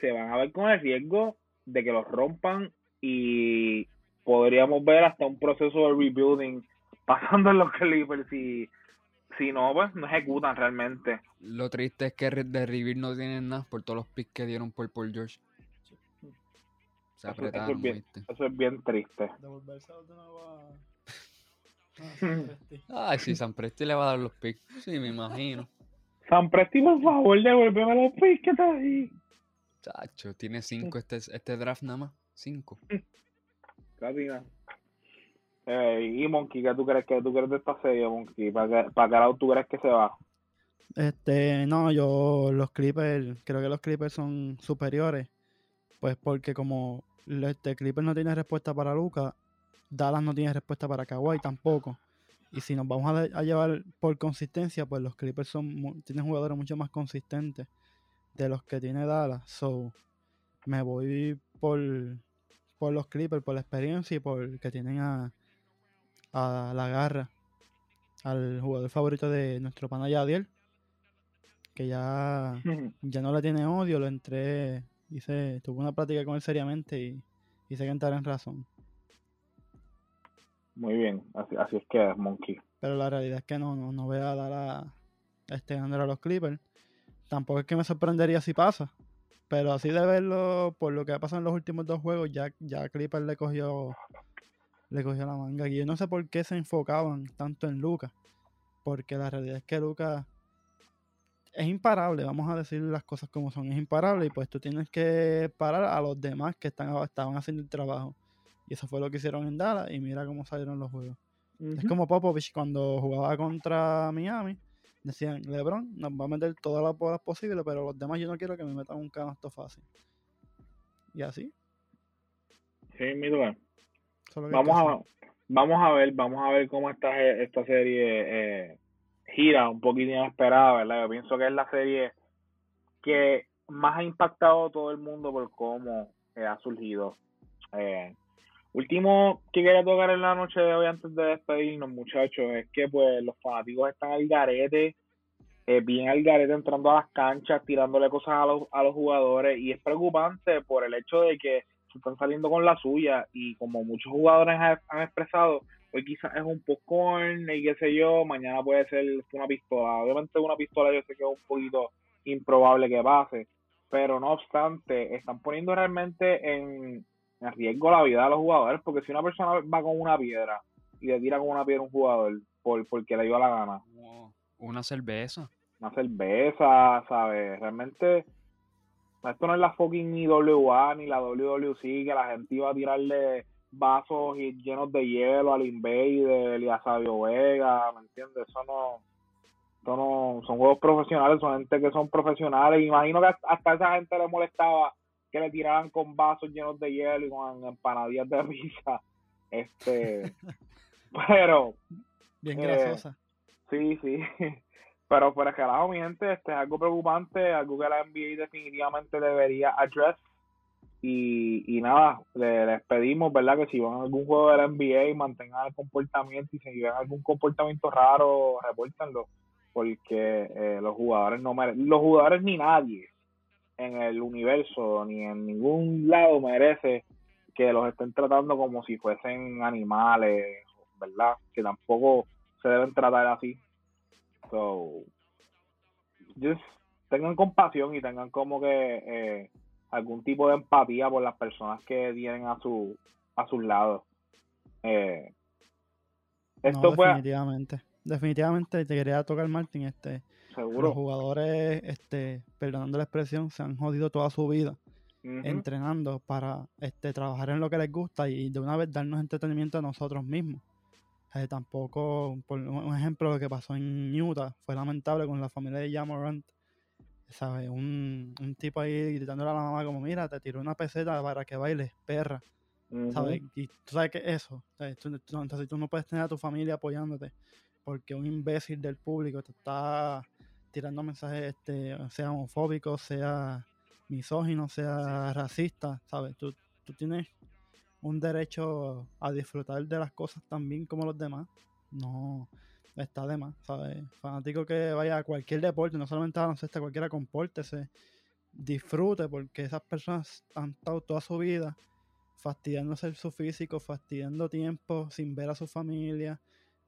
se van a ver con el riesgo de que los rompan y podríamos ver hasta un proceso de rebuilding <laughs> pasando en los Clippers y si no, pues no ejecutan realmente. Lo triste es que de Review no tienen nada por todos los picks que dieron por Paul George. Se apretaron, eso, es bien, eso es bien triste. <laughs> Ay, si San Presti le va a dar los picks. Sí, me imagino. San Presti, por favor, devuélveme los picks que está ahí. Chacho, tiene cinco este, este draft nada más. Cinco. Casi nada. y Monkey, ¿qué tú crees que tú crees de esta serie, Monkey? ¿Para qué, para qué lado tú crees que se va? Este, no, yo los Clippers, creo que los Clippers son superiores. Pues porque como este Clippers no tiene respuesta para Luca, Dallas no tiene respuesta para Kawhi tampoco. Y si nos vamos a, llevar por consistencia, pues los Clippers son tienen jugadores mucho más consistentes de los que tiene Dallas. So, me voy por, por los Clippers, por la experiencia y por que tienen a, a la garra, al jugador favorito de nuestro pana Yadiel, que ya, <laughs> ya no le tiene odio, lo entré, hice, tuve una plática con él seriamente y hice que entrar en razón. Muy bien, así, así es que es Monkey. Pero la realidad es que no, no, no voy a dar a este a los Clippers tampoco es que me sorprendería si pasa. Pero así de verlo, por lo que ha pasado en los últimos dos juegos, ya, ya Clipper le cogió, le cogió la manga. Y yo no sé por qué se enfocaban tanto en Lucas. Porque la realidad es que Lucas es imparable, vamos a decir las cosas como son, es imparable y pues tú tienes que parar a los demás que están, estaban haciendo el trabajo. Y eso fue lo que hicieron en Dallas y mira cómo salieron los juegos. Es como Popovich cuando jugaba contra Miami, decían, LeBron nos va a meter todas las bolas posibles, pero los demás yo no quiero que me metan un canasto fácil. Y así. Sí, mi duda. Vamos a, vamos a ver, vamos a ver cómo está esta serie eh, gira un poquito inesperada, ¿verdad? Yo pienso que es la serie que más ha impactado a todo el mundo por cómo eh, ha surgido. Eh, Último que quería tocar en la noche de hoy antes de despedirnos, muchachos, es que pues los fanáticos están al garete, eh, bien al garete entrando a las canchas, tirándole cosas a los, a los jugadores y es preocupante por el hecho de que se están saliendo con la suya y como muchos jugadores han, expresado, hoy quizás es un popcorn y qué sé yo, mañana puede ser una pistola. Obviamente una pistola yo sé que es un poquito improbable que pase, pero no obstante, están poniendo realmente en, arriesgo la vida de los jugadores, porque si una persona va con una piedra y le tira con una piedra a un jugador por, porque le dio la gana. Una cerveza. Una cerveza, ¿sabes? Realmente esto no es la fucking ni WA ni la WWC que la gente iba a tirarle vasos llenos de hielo al Invader y a Sabio Vega, ¿me entiendes? Eso no, eso no, son juegos profesionales, son gente que son profesionales. Imagino que hasta esa gente le molestaba que le tiraban con vasos llenos de hielo y con empanadillas de risa. <laughs> Este, <laughs> pero. Bien eh, grasosa. Sí, sí. <laughs> Pero fuera que mi gente, este es algo preocupante, algo que la NBA definitivamente debería address. Y, y nada, le, les pedimos, ¿verdad? Que si van a algún juego de la NBA, mantengan el comportamiento y si ven algún comportamiento raro, repórtenlo. Porque eh, los jugadores no merecen, los jugadores ni nadie en el universo ni en ningún lado merece que los estén tratando como si fuesen animales, ¿verdad? Que tampoco se deben tratar así. So, just tengan compasión y tengan como que eh, algún tipo de empatía por las personas que tienen a su a sus lados. Eh, esto definitivamente. Definitivamente te quería tocar Martín, este Seguro. Los jugadores, este, perdonando la expresión, se han jodido toda su vida entrenando para este, trabajar en lo que les gusta y de una vez darnos entretenimiento a nosotros mismos. Eh, tampoco, por un ejemplo, lo que pasó en Utah fue lamentable con la familia de Jamorant. ¿Sabes? Un, un tipo ahí gritándole a la mamá como, mira, te tiró una peseta para que bailes, perra. ¿Sabes? Y tú sabes que eso, entonces tú no puedes tener a tu familia apoyándote porque un imbécil del público te está tirando mensajes, este, sea homofóbico, sea misógino, sea racista, ¿sabes? Tú, tú tienes un derecho a disfrutar de las cosas también como los demás. No está de más, ¿sabes? Fanático que vaya a cualquier deporte, no solamente a baloncesto, cualquiera compórtese, disfrute, porque esas personas han estado toda su vida fastidiándose su físico, fastidiando tiempo sin ver a su familia,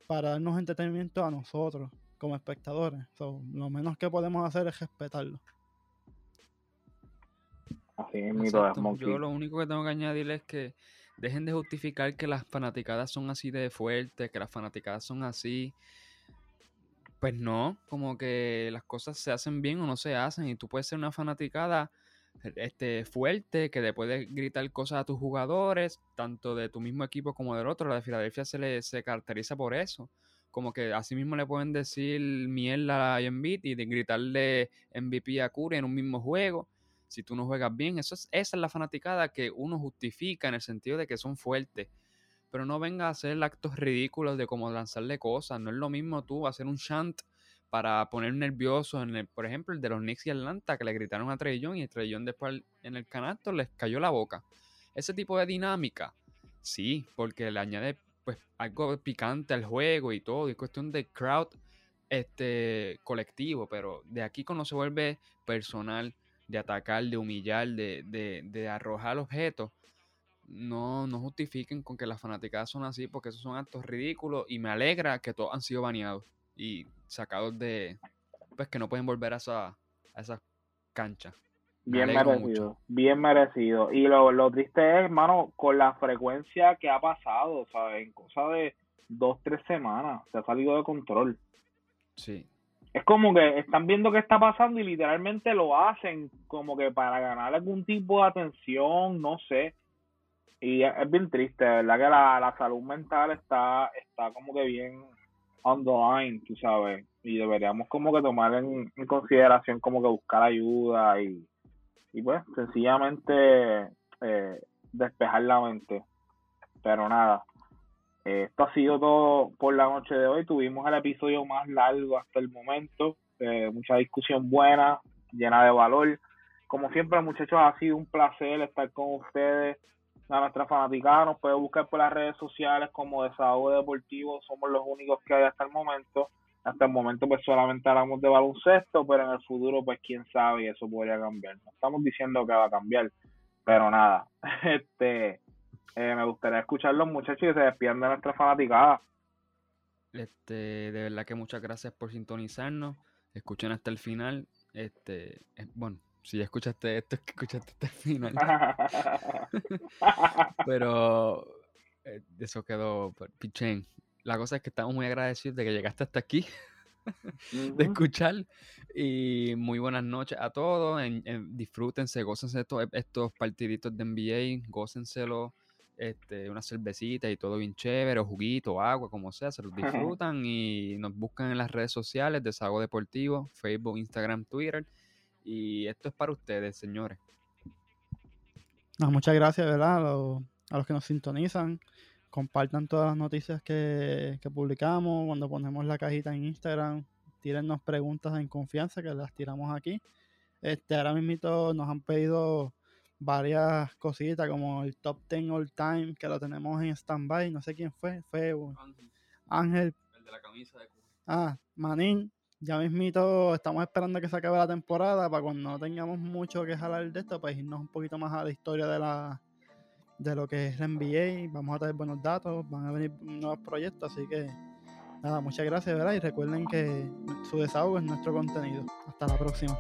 para darnos entretenimiento a nosotros como espectadores. lo menos que podemos hacer es respetarlo. Así es, mi Yo lo único que tengo que añadir es que dejen de justificar que las fanaticadas son así de fuertes, que las fanaticadas son así. Pues no, como que las cosas se hacen bien o no se hacen. Y tú puedes ser una fanaticada este, fuerte, que le puedes gritar cosas a tus jugadores, tanto de tu mismo equipo como del otro. La de Filadelfia se, le, se caracteriza por eso como que así mismo le pueden decir mierda a Embiid y de gritarle MVP a Curry en un mismo juego. Si tú no juegas bien, eso es, esa es la fanaticada que uno justifica en el sentido de que son fuertes. Pero no venga a hacer actos ridículos de como lanzarle cosas. No es lo mismo tú hacer un chant para poner nervioso, en el, por ejemplo, el de los Knicks y Atlanta, que le gritaron a Trey y Trey después en el canasto les cayó la boca. Ese tipo de dinámica, sí, porque le añade pues algo picante al juego y todo, es cuestión de crowd este colectivo, pero de aquí cuando se vuelve personal, de atacar, de humillar, de, de, de arrojar objetos, no, no justifiquen con que las fanaticadas son así, porque esos son actos ridículos y me alegra que todos han sido baneados y sacados de, pues que no pueden volver a esa, a esa cancha. Bien merecido, bien merecido. Y lo, lo triste es, hermano, con la frecuencia que ha pasado, ¿sabes? En cosa de dos, tres semanas, se ha salido de control. Sí. Es como que están viendo qué está pasando y literalmente lo hacen como que para ganar algún tipo de atención, no sé. Y es, bien triste, ¿verdad? Que la, la salud mental está, está como que bien on the line, tú sabes. Y deberíamos como que tomar en consideración como que buscar ayuda y y pues sencillamente eh, despejar la mente. Pero nada, eh, esto ha sido todo por la noche de hoy. Tuvimos el episodio más largo hasta el momento, eh, mucha discusión buena, llena de valor. Como siempre, muchachos, ha sido un placer estar con ustedes. A nuestra fanaticada nos puede buscar por las redes sociales como Desahogo Deportivo. Somos los únicos que hay hasta el momento hasta el momento pues solamente hablamos de baloncesto, pero en el futuro pues quién sabe y eso podría cambiar. No estamos diciendo que va a cambiar, pero nada, <laughs> este eh, me gustaría escuchar los muchachos que se despidan de nuestra fanaticada. Este, de verdad que muchas gracias por sintonizarnos. Escuchen hasta el final. Este, eh, bueno, si escuchaste esto, es <laughs> que escuchaste hasta el final. <laughs> pero eh, eso quedó, pichén la cosa es que estamos muy agradecidos de que llegaste hasta aquí, <laughs> de escuchar. Y muy buenas noches a todos. En, disfrútense, gócense estos, estos partiditos de NBA, gócenselo. Este, una cervecita y todo bien chévere, o juguito, agua, como sea, se los <laughs> disfrutan y nos buscan en las redes sociales de Sago Deportivo, Facebook, Instagram, Twitter. Y esto es para ustedes, señores. muchas gracias, ¿verdad? a los que nos sintonizan compartan todas las noticias que, publicamos, cuando ponemos la cajita en Instagram, tírennos preguntas en confianza que las tiramos aquí. Este, ahora mismo nos han pedido varias cositas como el top 10 all time que lo tenemos en standby, no sé quién fue, fue Ángel. El de la camisa de Ah, Manín, ya mismito estamos esperando que se acabe la temporada para cuando no tengamos mucho que jalar de esto, pues irnos un poquito más a la historia de la de lo que es la NBA. Vamos a tener buenos datos, van a venir nuevos proyectos, así que nada, muchas gracias, ¿verdad? Y recuerden que su desahogo es nuestro contenido. Hasta la próxima.